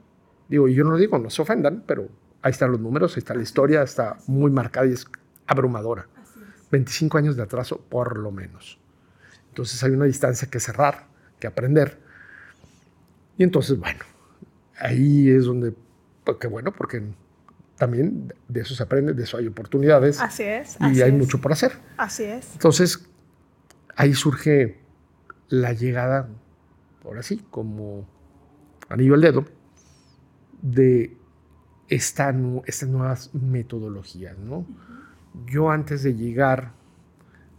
Digo, yo no lo digo, no se ofendan, pero ahí están los números, ahí está la historia, está muy marcada y es abrumadora. 25 años de atraso por lo menos. Entonces hay una distancia que cerrar, que aprender. Y entonces, bueno, ahí es donde, pues, qué bueno, porque también de eso se aprende, de eso hay oportunidades. Así es. Y hay mucho por hacer. Así es. Entonces, ahí surge la llegada, ahora sí, como anillo al dedo, de esta, estas nuevas metodologías, ¿no? Yo antes de llegar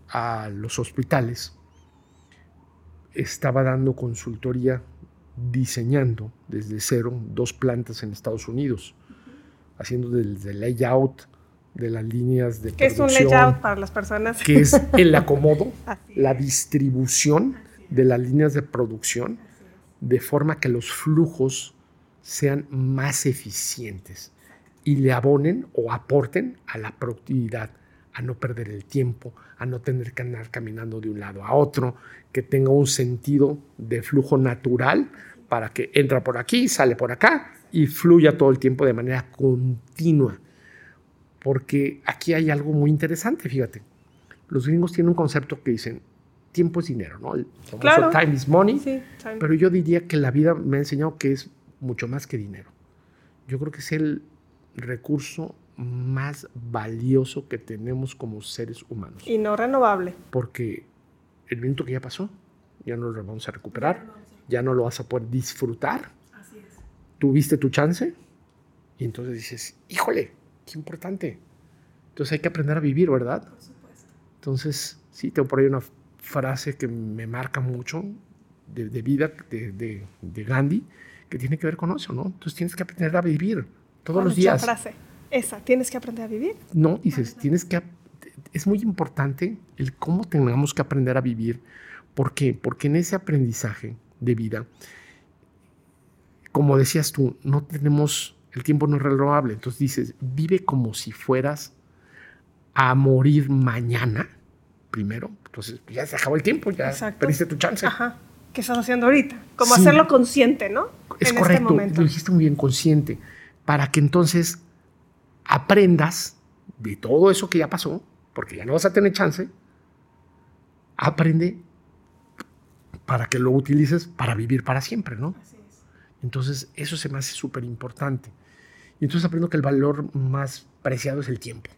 a los hospitales, estaba dando consultoría diseñando desde cero dos plantas en Estados Unidos, haciendo desde el layout de las líneas de ¿Qué es un layout para las personas? Que es el acomodo, la distribución de las líneas de producción, de forma que los flujos sean más eficientes y le abonen o aporten a la productividad, a no perder el tiempo, a no tener que andar caminando de un lado a otro, que tenga un sentido de flujo natural para que entra por aquí, sale por acá y fluya todo el tiempo de manera continua. Porque aquí hay algo muy interesante, fíjate. Los gringos tienen un concepto que dicen, tiempo es dinero, ¿no? El claro. time is money. Pero yo diría que la vida me ha enseñado que es mucho más que dinero. Yo creo que es el recurso más valioso que tenemos como seres humanos. Y no renovable. Porque el minuto que ya pasó, ya no lo vamos a recuperar, ya no lo vas a poder disfrutar. Así es. Tuviste tu chance y entonces dices, híjole, qué importante. Entonces hay que aprender a vivir, ¿verdad? Por supuesto. Entonces, sí, tengo por ahí una frase que me marca mucho de, vida de, de, Gandhi, que tiene que ver con eso, ¿no? Entonces tienes que aprender a vivir todos los días. frase. Esa, tienes que aprender a vivir. No, dices, tienes que... Es muy importante el cómo tengamos que aprender a vivir. ¿Por qué? Porque en ese aprendizaje de vida, como decías tú, no tenemos el tiempo no es renovable. Entonces dices, vive como si fueras a morir mañana, primero. Entonces ya se acabó el tiempo, ya perdiste tu chance. Ajá. ¿Qué estás haciendo ahorita? Como hacerlo consciente, ¿no? Es este correcto, lo dijiste muy bien, consciente, para que entonces aprendas de todo eso que ya pasó, porque ya no vas a tener chance, aprende para que lo utilices para vivir para siempre, ¿no? Así es. Entonces, eso se me hace súper importante. Y entonces aprendo que el valor más preciado es el tiempo.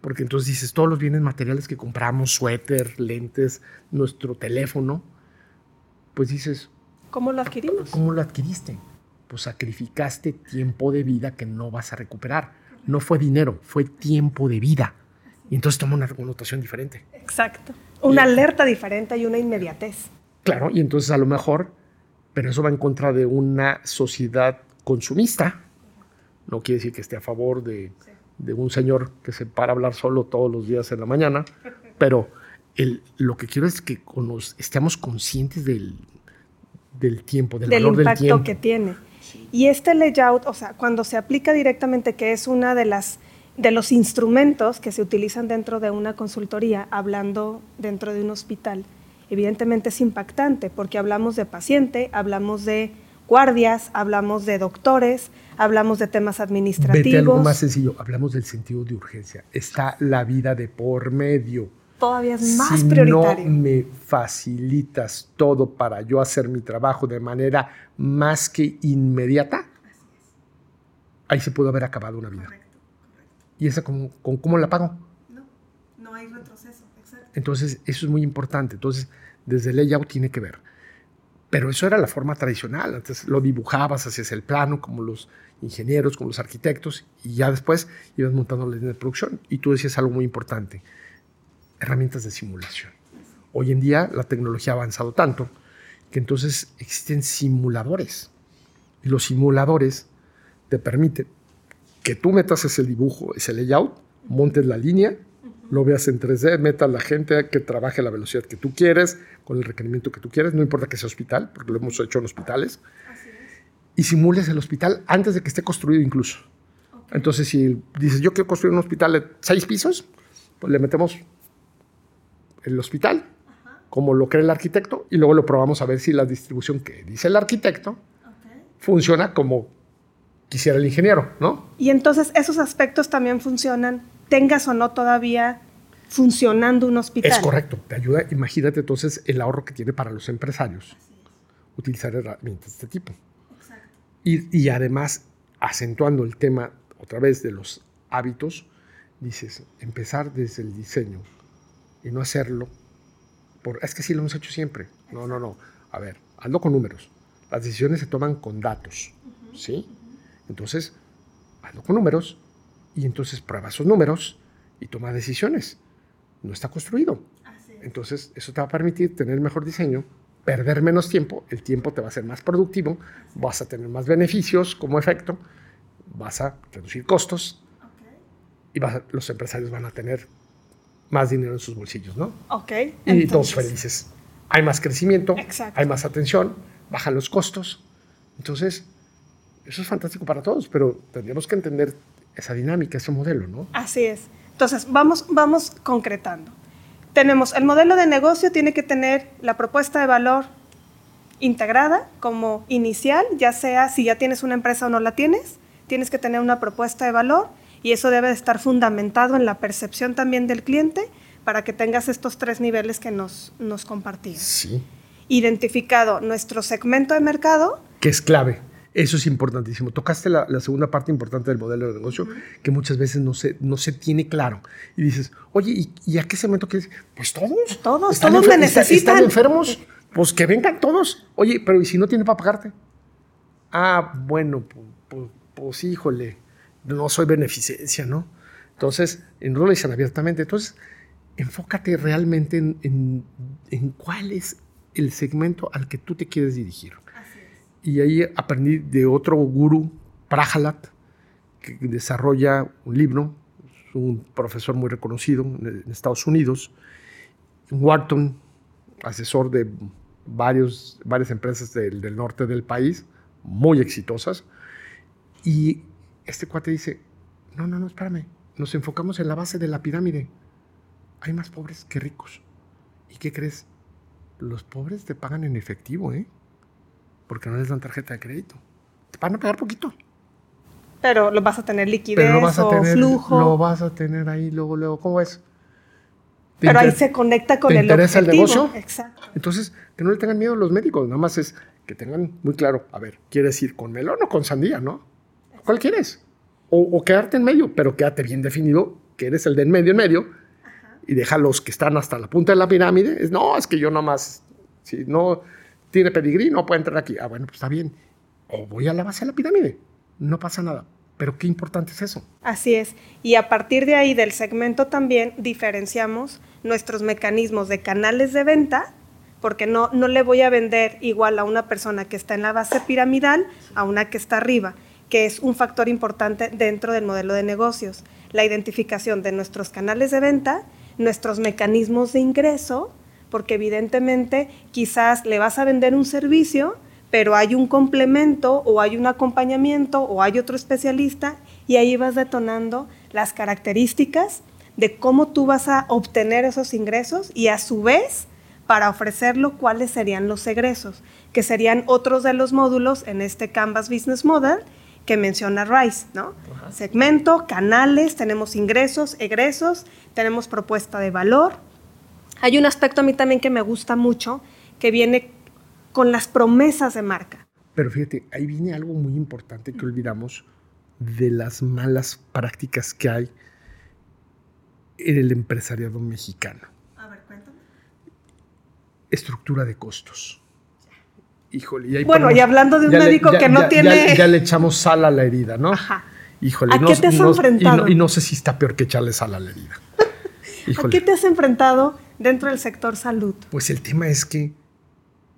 Porque entonces dices, todos los bienes materiales que compramos, suéter, lentes, nuestro teléfono, pues dices... ¿Cómo lo adquirimos? ¿Cómo lo adquiriste? Pues sacrificaste tiempo de vida que no vas a recuperar. No fue dinero, fue tiempo de vida. Y entonces toma una connotación diferente. Exacto. Una alerta diferente y una inmediatez. Claro, y entonces a lo mejor, pero eso va en contra de una sociedad consumista. No quiere decir que esté a favor de, de un señor que se para a hablar solo todos los días en la mañana, pero lo que quiero es que estemos conscientes del, del tiempo, del, valor impacto del tiempo. que tiene. Y este layout, o sea, cuando se aplica directamente, que es una de las de los instrumentos que se utilizan dentro de una consultoría, hablando dentro de un hospital, evidentemente es impactante porque hablamos de paciente, hablamos de guardias, hablamos de doctores, hablamos de temas administrativos. Vete algo más sencillo, hablamos del sentido de urgencia. Está la vida de por medio todavía es más si prioritario. no me facilitas todo para yo hacer mi trabajo de manera más que inmediata, ahí se pudo haber acabado una vida. Correcto, ¿Y esa con, cómo la pago? No, no hay retroceso, exacto. Entonces, eso es muy importante. Entonces, desde el layout tiene que ver. Pero eso era la forma tradicional. Antes lo dibujabas, hacías el plano, como los ingenieros, como los arquitectos, y ya después ibas montando la línea de producción. Y tú decías algo muy importante herramientas de simulación. Hoy en día la tecnología ha avanzado tanto que entonces existen simuladores. Y los simuladores te permiten que tú metas ese dibujo, ese layout, montes la línea, lo veas en 3D, metas la gente que trabaje a la velocidad que tú quieres, con el requerimiento que tú quieres, no importa que sea hospital, porque lo hemos hecho en hospitales, y simules el hospital antes de que esté construido incluso. Entonces, si dices, yo quiero construir un hospital de seis pisos, pues le metemos el hospital, como lo cree el arquitecto, y luego lo probamos a ver si la distribución que dice el arquitecto funciona como quisiera el ingeniero, ¿no? Y entonces esos aspectos también funcionan, tengas o no todavía funcionando un hospital. Es correcto, te ayuda, imagínate entonces el ahorro que tiene para los empresarios utilizar herramientas de este tipo. Exacto. Y, y además, acentuando el tema otra vez de los hábitos, dices, empezar desde el diseño, y no hacerlo. Por, es que sí lo hemos hecho siempre. No, no, no. A ver, ando con números. Las decisiones se toman con datos. ¿Sí? Entonces, ando con números y entonces prueba esos números y toma decisiones. No está construido. Entonces, eso te va a permitir tener mejor diseño, perder menos tiempo, el tiempo te va a ser más productivo, vas a tener más beneficios como efecto, vas a reducir costos y los empresarios van a tener más dinero en sus bolsillos, ¿no? Ok. Y todos felices. Hay más crecimiento, hay más atención, bajan los costos. Entonces, eso es fantástico para todos, pero tendríamos que entender esa dinámica, ese modelo, ¿no? Así es. Entonces, vamos, vamos concretando. Tenemos el modelo de negocio, tiene que tener la propuesta de valor integrada como inicial, ya sea si ya tienes una empresa o no la tienes, tienes que tener una propuesta de valor y eso debe de estar fundamentado en la percepción también del cliente para que tengas estos tres niveles que nos, nos compartías. Sí. Identificado nuestro segmento de mercado. Que es clave. Eso es importantísimo. Tocaste la, segunda parte importante del modelo de negocio, que muchas veces no se, no se tiene claro. Y dices, oye, ¿y, a qué segmento quieres? Pues todos. Todos, todos me necesitan. ¿Están enfermos? Pues que vengan todos. Oye, pero ¿y si no tiene para pagarte? Ah, bueno, pues, pues híjole no soy beneficencia, ¿no? Entonces, no lo dicen abiertamente. Entonces, enfócate realmente en, cuál es el segmento al que tú te quieres dirigir. Y ahí aprendí de otro gurú, Prahalat, que desarrolla un libro, es un profesor muy reconocido en Estados Unidos, Wharton, asesor de varios, varias empresas del, del norte del país, muy exitosas, Y este cuate dice, no, no, no, espérame, nos enfocamos en la base de la pirámide. Hay más pobres que ricos. ¿Y qué crees? Los pobres te pagan en efectivo, ¿eh? Porque no les dan tarjeta de crédito. Te van a pagar poquito. Pero lo vas a tener liquidez lo vas a o tener, flujo. lo vas a tener ahí luego, luego. ¿Cómo es? ¿Te Pero ahí se conecta con ¿te el interesa el objetivo. negocio? Exacto. Entonces, que no le tengan miedo los médicos, nada más es que tengan muy claro, a ver, ¿quieres ir con melón o con sandía, no? ¿Cuál quieres? O, quedarte en medio, pero quédate bien definido que eres el de en medio, en medio, y deja los que están hasta la punta de la pirámide. Es, no, es que yo nomás, si no tiene pedigrí, no puede entrar aquí. Ah, bueno, pues está bien. O voy a la base de la pirámide, no pasa nada. Pero qué importante es eso. Así es. Y a partir de ahí del segmento también diferenciamos nuestros mecanismos de canales de venta, porque no, no le voy a vender igual a una persona que está en la base piramidal a una que está arriba, que es un factor importante dentro del modelo de negocios. La identificación de nuestros canales de venta, nuestros mecanismos de ingreso, porque evidentemente quizás le vas a vender un servicio, pero hay un complemento o hay un acompañamiento o hay otro especialista y ahí vas detonando las características de cómo tú vas a obtener esos ingresos y a su vez para ofrecerlo cuáles serían los egresos, que serían otros de los módulos en este Canvas Business Model que menciona Rice, ¿no? Segmento, canales, tenemos ingresos, egresos, tenemos propuesta de valor. Hay un aspecto a mí también que me gusta mucho, que viene con las promesas de marca. Pero fíjate, ahí viene algo muy importante que olvidamos de las malas prácticas que hay en el empresariado mexicano. A ver, cuéntame. Estructura de costos. Híjole, y ahí Bueno, ponemos- y hablando de un le- médico ya- que no ya- tiene- Ya, ya le echamos sal a la herida, ¿no? Ajá. Híjole, ¿A no, qué te has no- y no- enfrentado? Y no, sé si está peor que echarle sal a la herida. ¿A qué te has enfrentado dentro del sector salud? Pues el tema es que,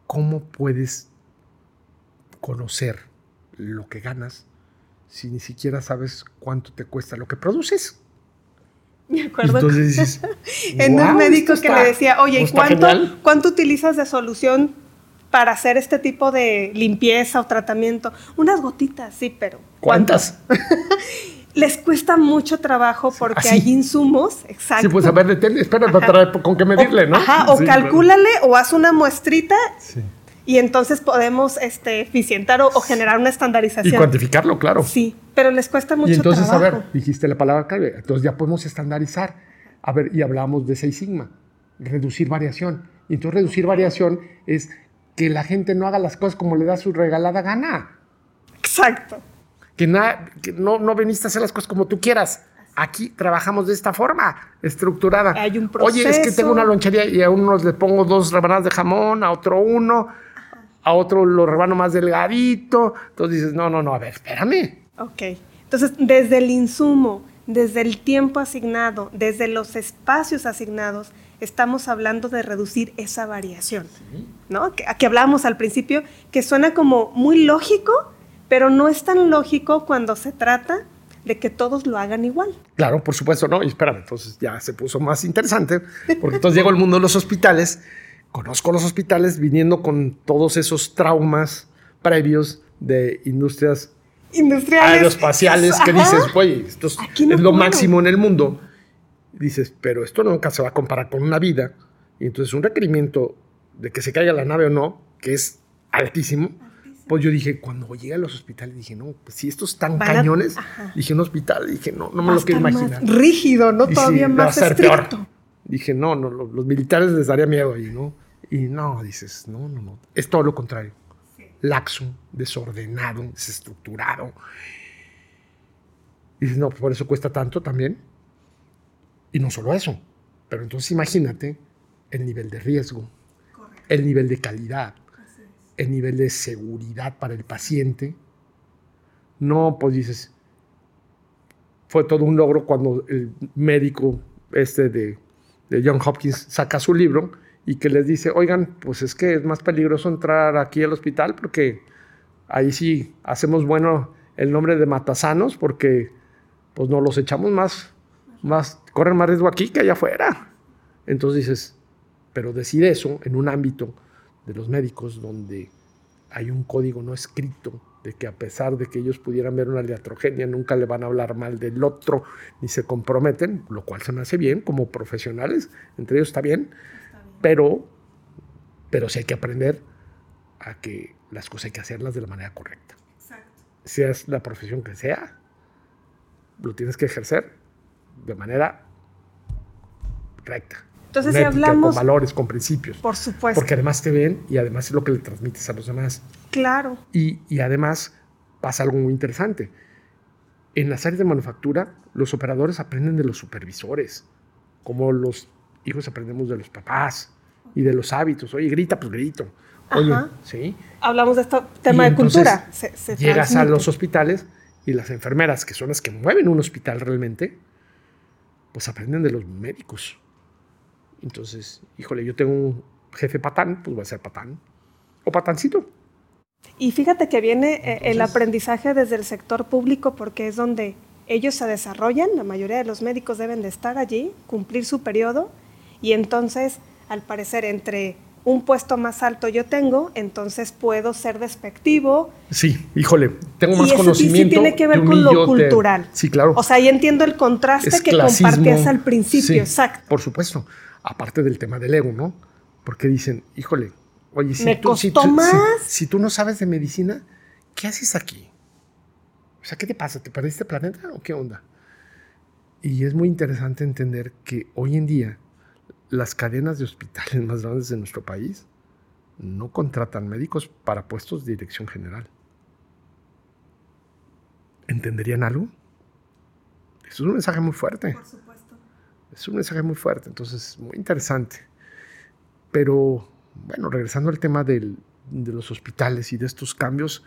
¿cómo puedes conocer lo que ganas si ni siquiera sabes cuánto te cuesta lo que produces? Me acuerdo Entonces dices, en "Guau, un médico que está- le decía, oye, ¿y está cuánto, genial". cuánto utilizas de solución para hacer este tipo de limpieza o tratamiento? Unas gotitas, sí, pero ¿Cuántas? les cuesta mucho trabajo porque hay insumos, exacto. Sí, pues a ver, detén, espera, para traer con qué medirle, ¿no? Ajá, o Sí, calcúlale o haz una muestrita Sí. y entonces podemos este, eficientar o, o generar una Y estandarización. cuantificarlo, claro. Sí, pero les cuesta mucho y entonces, trabajo. a ver, dijiste la palabra clave, entonces ya podemos estandarizar. A ver, y hablábamos de Seis Sigma, reducir variación. Y entonces reducir variación es que la gente no haga las cosas como le da su regalada gana. Exacto. Que, na- que no, no veniste a hacer las cosas como tú quieras. Aquí trabajamos de esta forma, estructurada. Hay un Oye, es que proceso. tengo una lonchería y a unos le pongo dos rebanadas de jamón, a otro uno, a otro lo rebano más delgadito. Entonces dices, no, no, no, a ver, espérame. Ok. Entonces, desde el insumo, desde el tiempo asignado, desde los espacios asignados, estamos hablando de reducir esa variación, ¿no? Que, que hablábamos al principio, que suena como muy lógico, pero no es tan lógico cuando se trata de que todos lo hagan igual. Claro, por supuesto, no. Y espérame, entonces ya se puso más interesante, porque entonces llego al mundo de los hospitales, conozco los hospitales viniendo con todos esos traumas previos de industrias Industriales. aeroespaciales que dices, oye, esto es, Aquí no es lo máximo en el mundo. Dices, pero esto nunca se va a comparar con una vida. Y entonces un requerimiento de que se caiga la nave o no, que es altísimo, pues yo dije, cuando llegué a los hospitales, dije, no, pues si estos están Van a- cañones, Ajá. dije, un hospital, dije, no, no me lo quiero imaginar. Más rígido, ¿no? Dije, Todavía a más estricto. peor. Dije, no, no, lo- los, militares les daría miedo ahí, ¿no? Y no, dices, no, no, no. Es todo lo contrario. Laxo, desordenado, desestructurado. Y dices, no, pues por eso cuesta tanto también. Y no solo eso. Pero entonces imagínate el nivel de riesgo, el nivel de calidad, el nivel de seguridad para el paciente. No, pues dices, fue todo un logro cuando el médico este de, de John Hopkins saca su libro y que les dice, oigan, pues es que es más peligroso entrar aquí al hospital porque ahí sí hacemos bueno el nombre de matasanos porque pues nos los echamos más, más, corren más riesgo aquí que allá afuera. Entonces dices, pero decir eso en un ámbito de los médicos donde hay un código no escrito de que a pesar de que ellos pudieran ver una iatrogenia, nunca le van a hablar mal del otro, ni se comprometen, lo cual se me hace bien como profesionales, entre ellos está bien, pero, pero sí hay que aprender a que las cosas hay que hacerlas de la manera correcta. Exacto. Seas la profesión que sea, lo tienes que ejercer de manera recta. Entonces, si hablamos. Con valores, con principios. Por supuesto. Porque además te ven y además es lo que le transmites a los demás. Claro. Y, y además pasa algo muy interesante. En las áreas de manufactura, los operadores aprenden de los supervisores, como los hijos aprendemos de los papás y de los hábitos. Oye, grita, pues grito. Oye, ¿sí? Hablamos de este tema de cultura. llegas a los hospitales y las enfermeras, que son las que mueven un hospital realmente, pues aprenden de los médicos. Entonces, híjole, yo tengo un jefe patán, pues va a ser patán. O patancito. Y fíjate que viene eh, el aprendizaje desde el sector público porque es donde ellos se desarrollan, la mayoría de los médicos deben de estar allí, cumplir su periodo y entonces, al parecer, entre un puesto más alto yo tengo, entonces puedo ser despectivo. Sí, híjole, tengo más y eso conocimiento. Sí tiene que ver con lo cultural. Sí, claro. O sea, ahí entiendo el contraste que compartías al principio, exacto. Por supuesto aparte del tema del ego, ¿no? Porque dicen, híjole, oye, si, tú, si, más? Si, tú no sabes de medicina, ¿qué haces aquí? O sea, ¿qué te pasa? ¿Te perdiste planeta o qué onda? Y es muy interesante entender que hoy en día las cadenas de hospitales más grandes de nuestro país no contratan médicos para puestos de dirección general. ¿Entenderían algo? Eso es un mensaje muy fuerte. Por supuesto. Es un mensaje muy fuerte, entonces muy interesante. Pero bueno, regresando al tema de los hospitales y de estos cambios,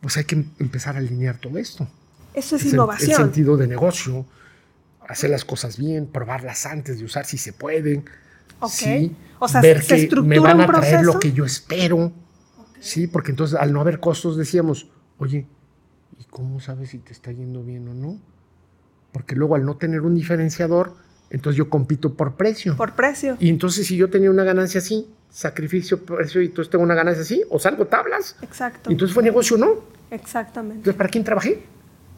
pues hay que empezar a alinear todo esto. Eso es, innovación. El, sentido de negocio, hacer las cosas bien, probarlas antes de usar si se pueden. Ok. Sí, o sea, ver se que me van a traer lo que yo espero. Sí, porque entonces al no haber costos decíamos, oye, ¿y cómo sabes si te está yendo bien o no? porque luego al no tener un diferenciador, entonces yo compito por precio. Por precio. Y entonces si yo tenía una ganancia así, sacrificio, precio, y entonces tengo una ganancia así, o salgo tablas. Exacto. Y entonces fue negocio, ¿no? Exactamente. Entonces, ¿para quién trabajé?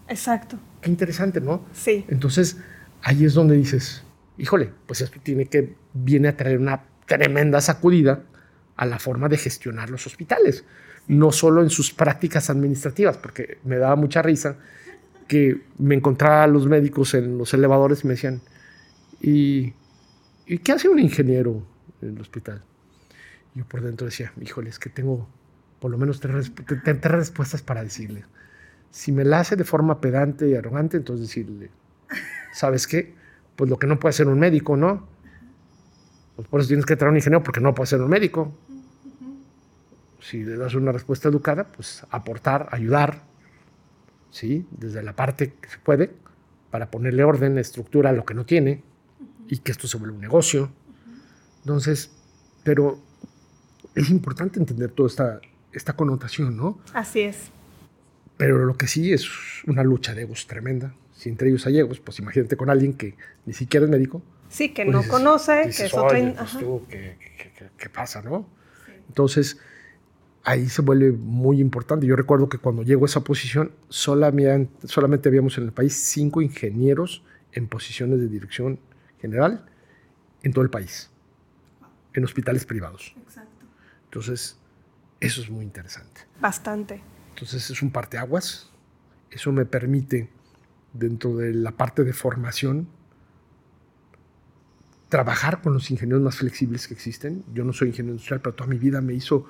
Exacto. Qué interesante, ¿no? Sí. Entonces, ahí es donde dices, híjole, pues esto tiene que, viene a traer una tremenda sacudida a la forma de gestionar los hospitales, no solo en sus prácticas administrativas, porque me daba mucha risa que me encontraba a los médicos en los elevadores y me decían, ¿y, ¿y qué hace un ingeniero en el hospital? Yo por dentro decía, híjole, es que tengo por lo menos tres, tres respuestas para decirle. Si me la hace de forma pedante y arrogante, entonces decirle, ¿sabes qué? Pues lo que no puede ser un médico, ¿no? Pues por eso tienes que traer un ingeniero porque no puede ser un médico. Si le das una respuesta educada, pues aportar, ayudar, ¿sí? desde la parte que se puede, para ponerle orden, estructura a lo que no tiene y que esto se vuelva un negocio. Entonces, pero es importante entender toda esta, esta connotación, ¿no? Así es. Pero lo que sí es una lucha de egos tremenda. Si entre ellos hay egos, pues imagínate con alguien que ni siquiera es médico. Sí, que pues no conoce, que es otra... Pues ¿qué, qué, pasa, no? Entonces, ahí se vuelve muy importante. Yo recuerdo que cuando llego a esa posición, solamente habíamos en el país cinco ingenieros en posiciones de dirección general en todo el país, en hospitales privados. Exacto. Entonces, eso es muy interesante. Bastante. Entonces, es un parteaguas. Eso me permite, dentro de la parte de formación, trabajar con los ingenieros más flexibles que existen. Yo no soy ingeniero industrial, pero toda mi vida me hizo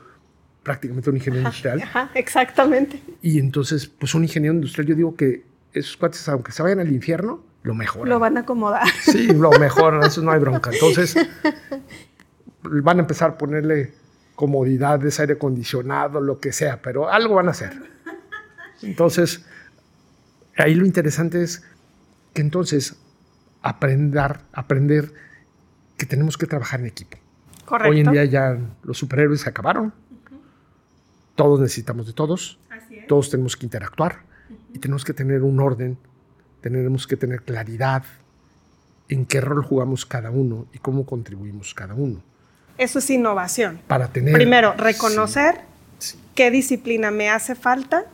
prácticamente un ingeniero industrial. Ajá, exactamente. Y entonces, pues un ingeniero industrial, yo digo que esos cuates, aunque se vayan al infierno, lo mejor Lo van a acomodar. Sí, lo mejor eso no hay bronca. Entonces, van a empezar a ponerle comodidades, aire acondicionado, lo que sea, pero algo van a hacer. Entonces, ahí lo interesante es que entonces aprender, aprender que tenemos que trabajar en equipo. Correcto. Hoy en día ya los superhéroes se acabaron todos necesitamos de todos, todos tenemos que interactuar y tenemos que tener un orden, tenemos que tener claridad en qué rol jugamos cada uno y cómo contribuimos cada uno. Eso es innovación. Para tener... Primero, reconocer qué disciplina me hace falta,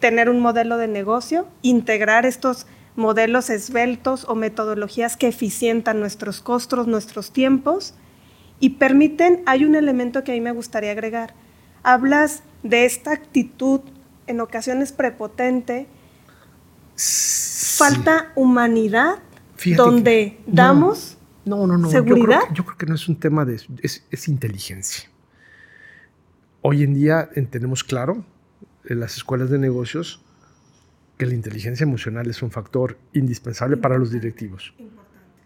tener un modelo de negocio, integrar estos modelos esbeltos o metodologías que eficientan nuestros costos, nuestros tiempos y permiten, hay un elemento que a mí me gustaría agregar. Hablas de esta actitud en ocasiones prepotente, falta humanidad, donde damos no, no, no, seguridad. Yo creo, que, no es un tema de... Es, es inteligencia. Hoy en día tenemos claro en las escuelas de negocios que la inteligencia emocional es un factor indispensable para los directivos.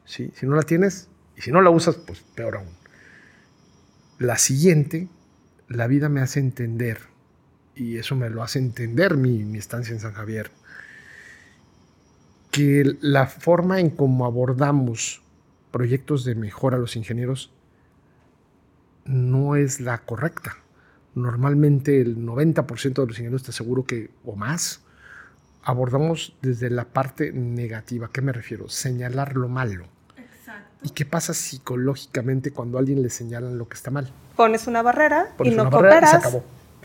¿Sí? Si no la tienes y si no la usas, pues peor aún. La siguiente, la vida me hace entender, y eso me lo hace entender mi, mi estancia en San Javier, que la forma en cómo abordamos proyectos de mejora a los ingenieros no es la correcta. Normalmente el 90% de los ingenieros, te aseguro que, o más, abordamos desde la parte negativa. ¿Qué me refiero? Señalar lo malo. Exacto. ¿Y qué pasa psicológicamente cuando a alguien le señalan lo que está mal? Pones una barrera y no cooperas. se acabó.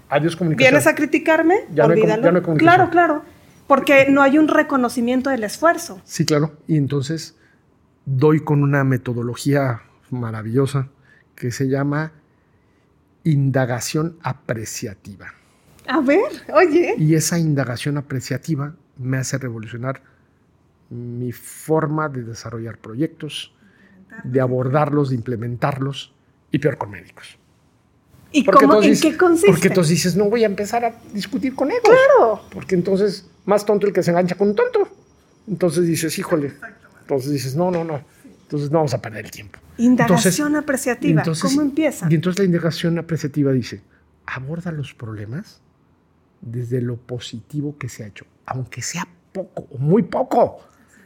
Adiós comunicación. Vienes a criticarme, ya olvídalo. No claro, claro. Porque no hay un reconocimiento del esfuerzo. Sí, claro. Y entonces doy con una metodología maravillosa que se llama indagación apreciativa. A ver, oye. Y esa indagación apreciativa me hace revolucionar mi forma de desarrollar proyectos, de abordarlos, de implementarlos, y peor con médicos. ¿Y cómo, en qué consiste? Porque entonces dices, no voy a empezar a discutir con ellos. Claro. Porque entonces, más tonto el que se engancha con un tonto. Entonces dices, híjole. Entonces dices, no, no, no. Entonces no vamos a perder el tiempo. Indagación apreciativa. ¿Cómo empieza? Y entonces la indagación apreciativa dice, aborda los problemas desde lo positivo que se ha hecho, aunque sea poco o muy poco.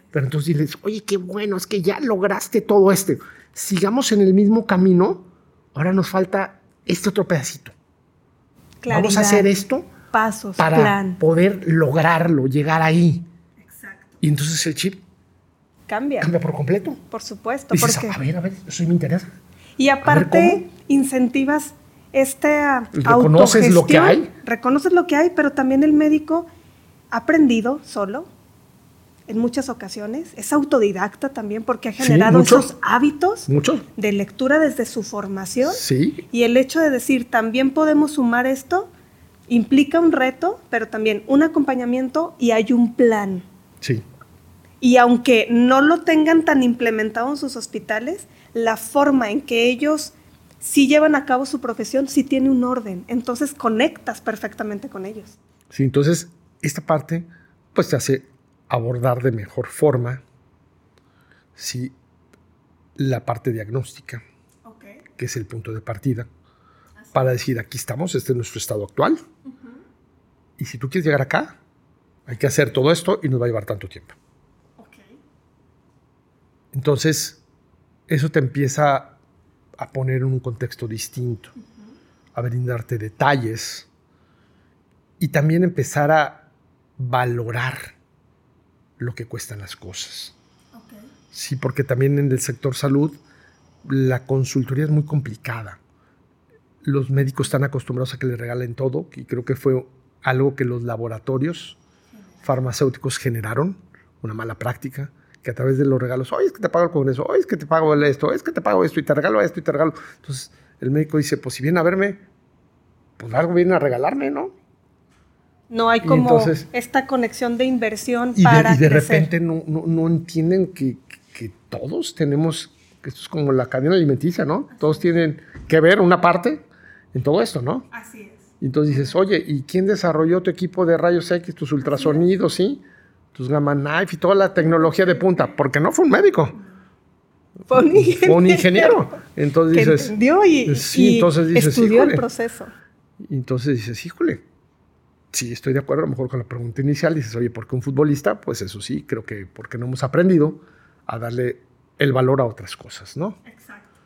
Pero entonces diles, oye, qué bueno, es que ya lograste todo esto. Sigamos en el mismo camino. Ahora nos falta este otro pedacito. Vamos a hacer esto pasos, para poder lograrlo, llegar ahí. Exacto. Y entonces el chip cambia. Cambia por completo. Por supuesto. Dices, porque... a ver, a ver, eso me interesa. Y aparte, incentivas este ¿Reconoces lo que hay? Reconoces lo que hay, pero también el médico ha aprendido solo en muchas ocasiones, es autodidacta también porque ha generado esos hábitos de lectura desde su formación. Sí. Y el hecho de decir, también podemos sumar esto, implica un reto, pero también un acompañamiento y hay un plan. Sí. Y aunque no lo tengan tan implementado en sus hospitales, la forma en que ellos si llevan a cabo su profesión, si tiene un orden. Entonces conectas perfectamente con ellos. Sí, entonces esta parte pues te hace abordar de mejor forma si la parte diagnóstica, que es el punto de partida, para decir aquí estamos, este es nuestro estado actual. Y si tú quieres llegar acá, hay que hacer todo esto y nos va a llevar tanto tiempo. Entonces, eso te empieza a poner en un contexto distinto, a brindarte detalles y también empezar a valorar lo que cuestan las cosas. Sí, porque también en el sector salud la consultoría es muy complicada. Los médicos están acostumbrados a que les regalen todo y creo que fue algo que los laboratorios farmacéuticos generaron, una mala práctica que a través de los regalos, oye, es que te pago el congreso, oye, es que te pago esto, es que te pago esto y te regalo esto y te regalo. Entonces el médico dice, pues si viene a verme, pues algo viene a regalarme, ¿no? No hay como esta conexión de inversión y para. De, y de repente no, no, entienden que, que, todos tenemos, que esto es como la cadena alimenticia, ¿no? Todos tienen que ver una parte en todo esto, ¿no? Así es. Y entonces dices, oye, ¿y quién desarrolló tu equipo de rayos X, tus ultrasonidos, sí? Tus gamma knife y toda la tecnología de punta, porque no fue un médico. Fue un ingeniero. Fue un ingeniero. Entonces dices. entendió y, sí, entonces dices, estudió el proceso. Y entonces dices, híjole. Sí, estoy de acuerdo a lo mejor con la pregunta inicial. Dices, oye, ¿por qué un futbolista? Pues eso sí, creo que porque no hemos aprendido a darle el valor a otras cosas, ¿no? Exacto.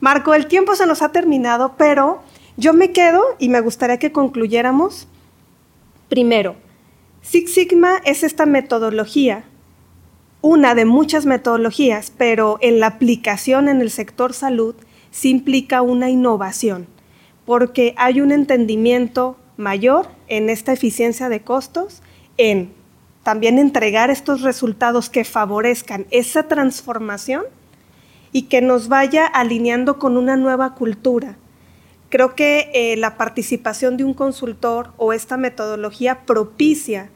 Marco, el tiempo se nos ha terminado, pero yo me quedo y me gustaría que concluyéramos. Primero, Six Sigma es esta metodología, una de muchas metodologías, pero en la aplicación en el sector salud sí implica una innovación, porque hay un entendimiento mayor en esta eficiencia de costos, en también entregar estos resultados que favorezcan esa transformación y que nos vaya alineando con una nueva cultura. Creo que eh, la participación de un consultor o esta metodología propicia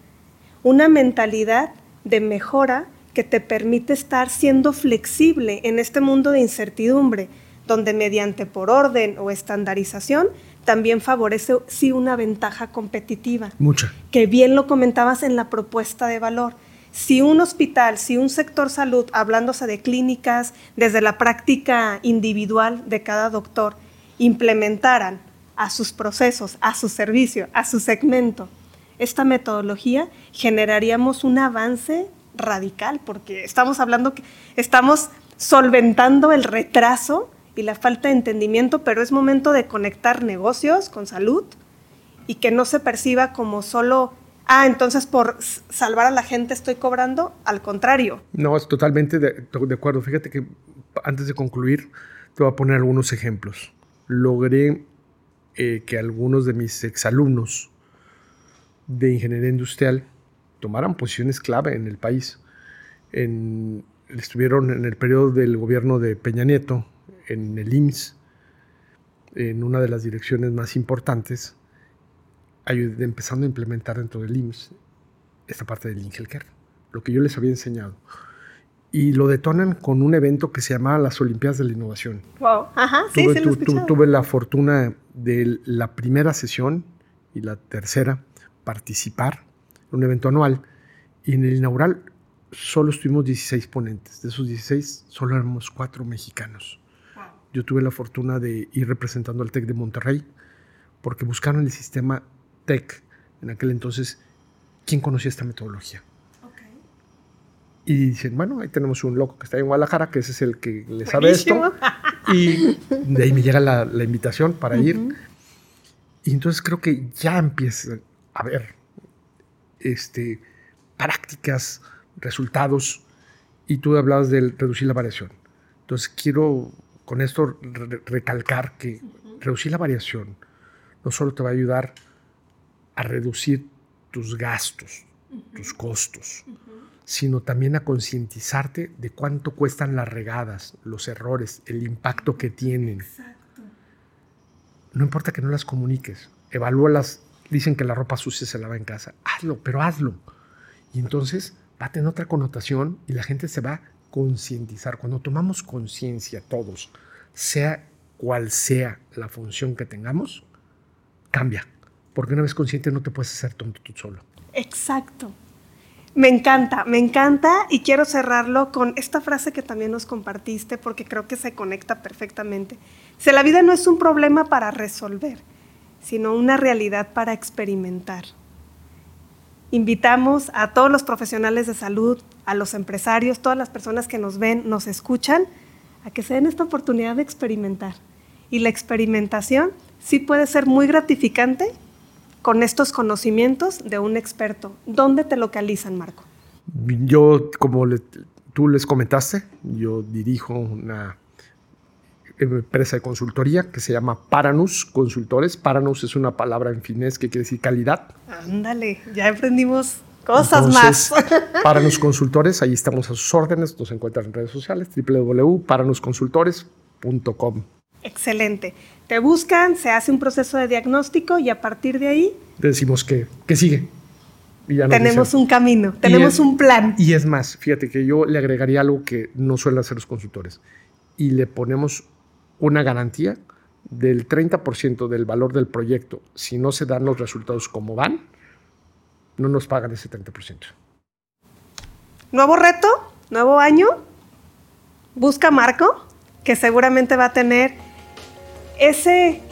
una mentalidad de mejora que te permite estar siendo flexible en este mundo de incertidumbre, donde mediante por orden o estandarización también favorece sí una ventaja competitiva. Mucha. Que bien lo comentabas en la propuesta de valor. Si un hospital, si un sector salud, hablándose de clínicas, desde la práctica individual de cada doctor, implementaran a sus procesos, a su servicio, a su segmento, esta metodología, generaríamos un avance radical, porque estamos hablando que estamos solventando el retraso y la falta de entendimiento, pero es momento de conectar negocios con salud y que no se perciba como solo, ah, entonces por salvar a la gente estoy cobrando, al contrario. No, es totalmente de, acuerdo. Fíjate que antes de concluir, te voy a poner algunos ejemplos. Logré eh, que algunos de mis exalumnos de ingeniería industrial tomaran posiciones clave en el país. estuvieron en el periodo del gobierno de Peña Nieto, en el IMSS, en una de las direcciones más importantes, empezando a implementar dentro del IMSS esta parte del Ingelker, lo que yo les había enseñado. Y lo detonan con un evento que se llamaba las Olimpiadas de la Innovación. Wow, ajá, sí, tuve, tuve la fortuna de la primera sesión y la tercera participar en un evento anual. Y en el inaugural solo estuvimos 16 ponentes. De esos 16, solo éramos cuatro mexicanos. Yo tuve la fortuna de ir representando al TEC de Monterrey porque buscaron el sistema TEC en aquel entonces. ¿Quién conocía esta metodología? Y dicen, bueno, ahí tenemos un loco que está en Guadalajara, que ese es el que le sabe esto. Y de ahí me llega la, invitación para ir. Y entonces creo que ya empieza a ver este, prácticas, resultados. Y tú hablabas de reducir la variación. Entonces quiero con esto recalcar que reducir la variación no solo te va a ayudar a reducir tus gastos, tus costos, sino también a concientizarte de cuánto cuestan las regadas, los errores, el impacto que tienen. No importa que no las comuniques, evalúalas. Dicen que la ropa sucia se lava en casa. Hazlo, pero hazlo. Y entonces va a tener otra connotación y la gente se va concientizar. Cuando tomamos conciencia todos, sea cual sea la función que tengamos, cambia. Porque una vez consciente no te puedes hacer tonto tú solo. Exacto. Me encanta, me encanta y quiero cerrarlo con esta frase que también nos compartiste porque creo que se conecta perfectamente. Si la vida no es un problema para resolver, sino una realidad para experimentar. Invitamos a todos los profesionales de salud, a los empresarios, todas las personas que nos ven, nos escuchan, a que se den esta oportunidad de experimentar. Y la experimentación sí puede ser muy gratificante con estos conocimientos de un experto. ¿Dónde te localizan, Marco? Yo, como tú les comentaste, yo dirijo una empresa de consultoría que se llama Paranus Consultores. Paranus es una palabra en finés que quiere decir calidad. Ándale, ya aprendimos cosas más. Paranus Consultores, ahí estamos a sus órdenes, nos encuentran en redes sociales, www.paranusconsultores.com. Excelente. Te buscan, se hace un proceso de diagnóstico y a partir de ahí... Decimos que, que sigue. tenemos un camino, tenemos un plan. Y es más, fíjate que yo le agregaría algo que no suelen hacer los consultores. Y le ponemos una garantía del 30% del valor del proyecto. Si no se dan los resultados como van, no nos pagan ese 30%. Nuevo reto, nuevo año. Busca Marco, que seguramente va a tener ese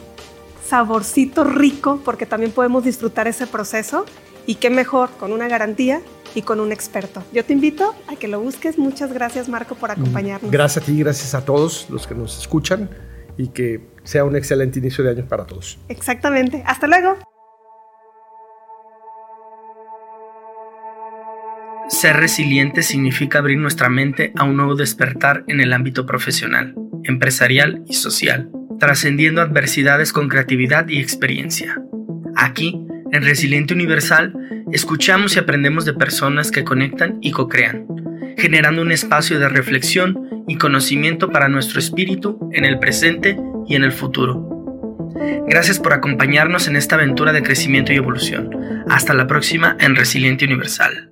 saborcito rico, porque también podemos disfrutar ese proceso. Y qué mejor, con una garantía y con un experto. Yo te invito a que lo busques. Muchas gracias, Marco, por acompañarnos. Gracias a ti, gracias a todos los que nos escuchan y que sea un excelente inicio de año para todos. Exactamente. Hasta luego. Ser resiliente significa abrir nuestra mente a un nuevo despertar en el ámbito profesional empresarial y social, trascendiendo adversidades con creatividad y experiencia. Aquí, en Resiliente Universal, escuchamos y aprendemos de personas que conectan y co-crean, generando un espacio de reflexión y conocimiento para nuestro espíritu en el presente y en el futuro. Gracias por acompañarnos en esta aventura de crecimiento y evolución. Hasta la próxima en Resiliente Universal.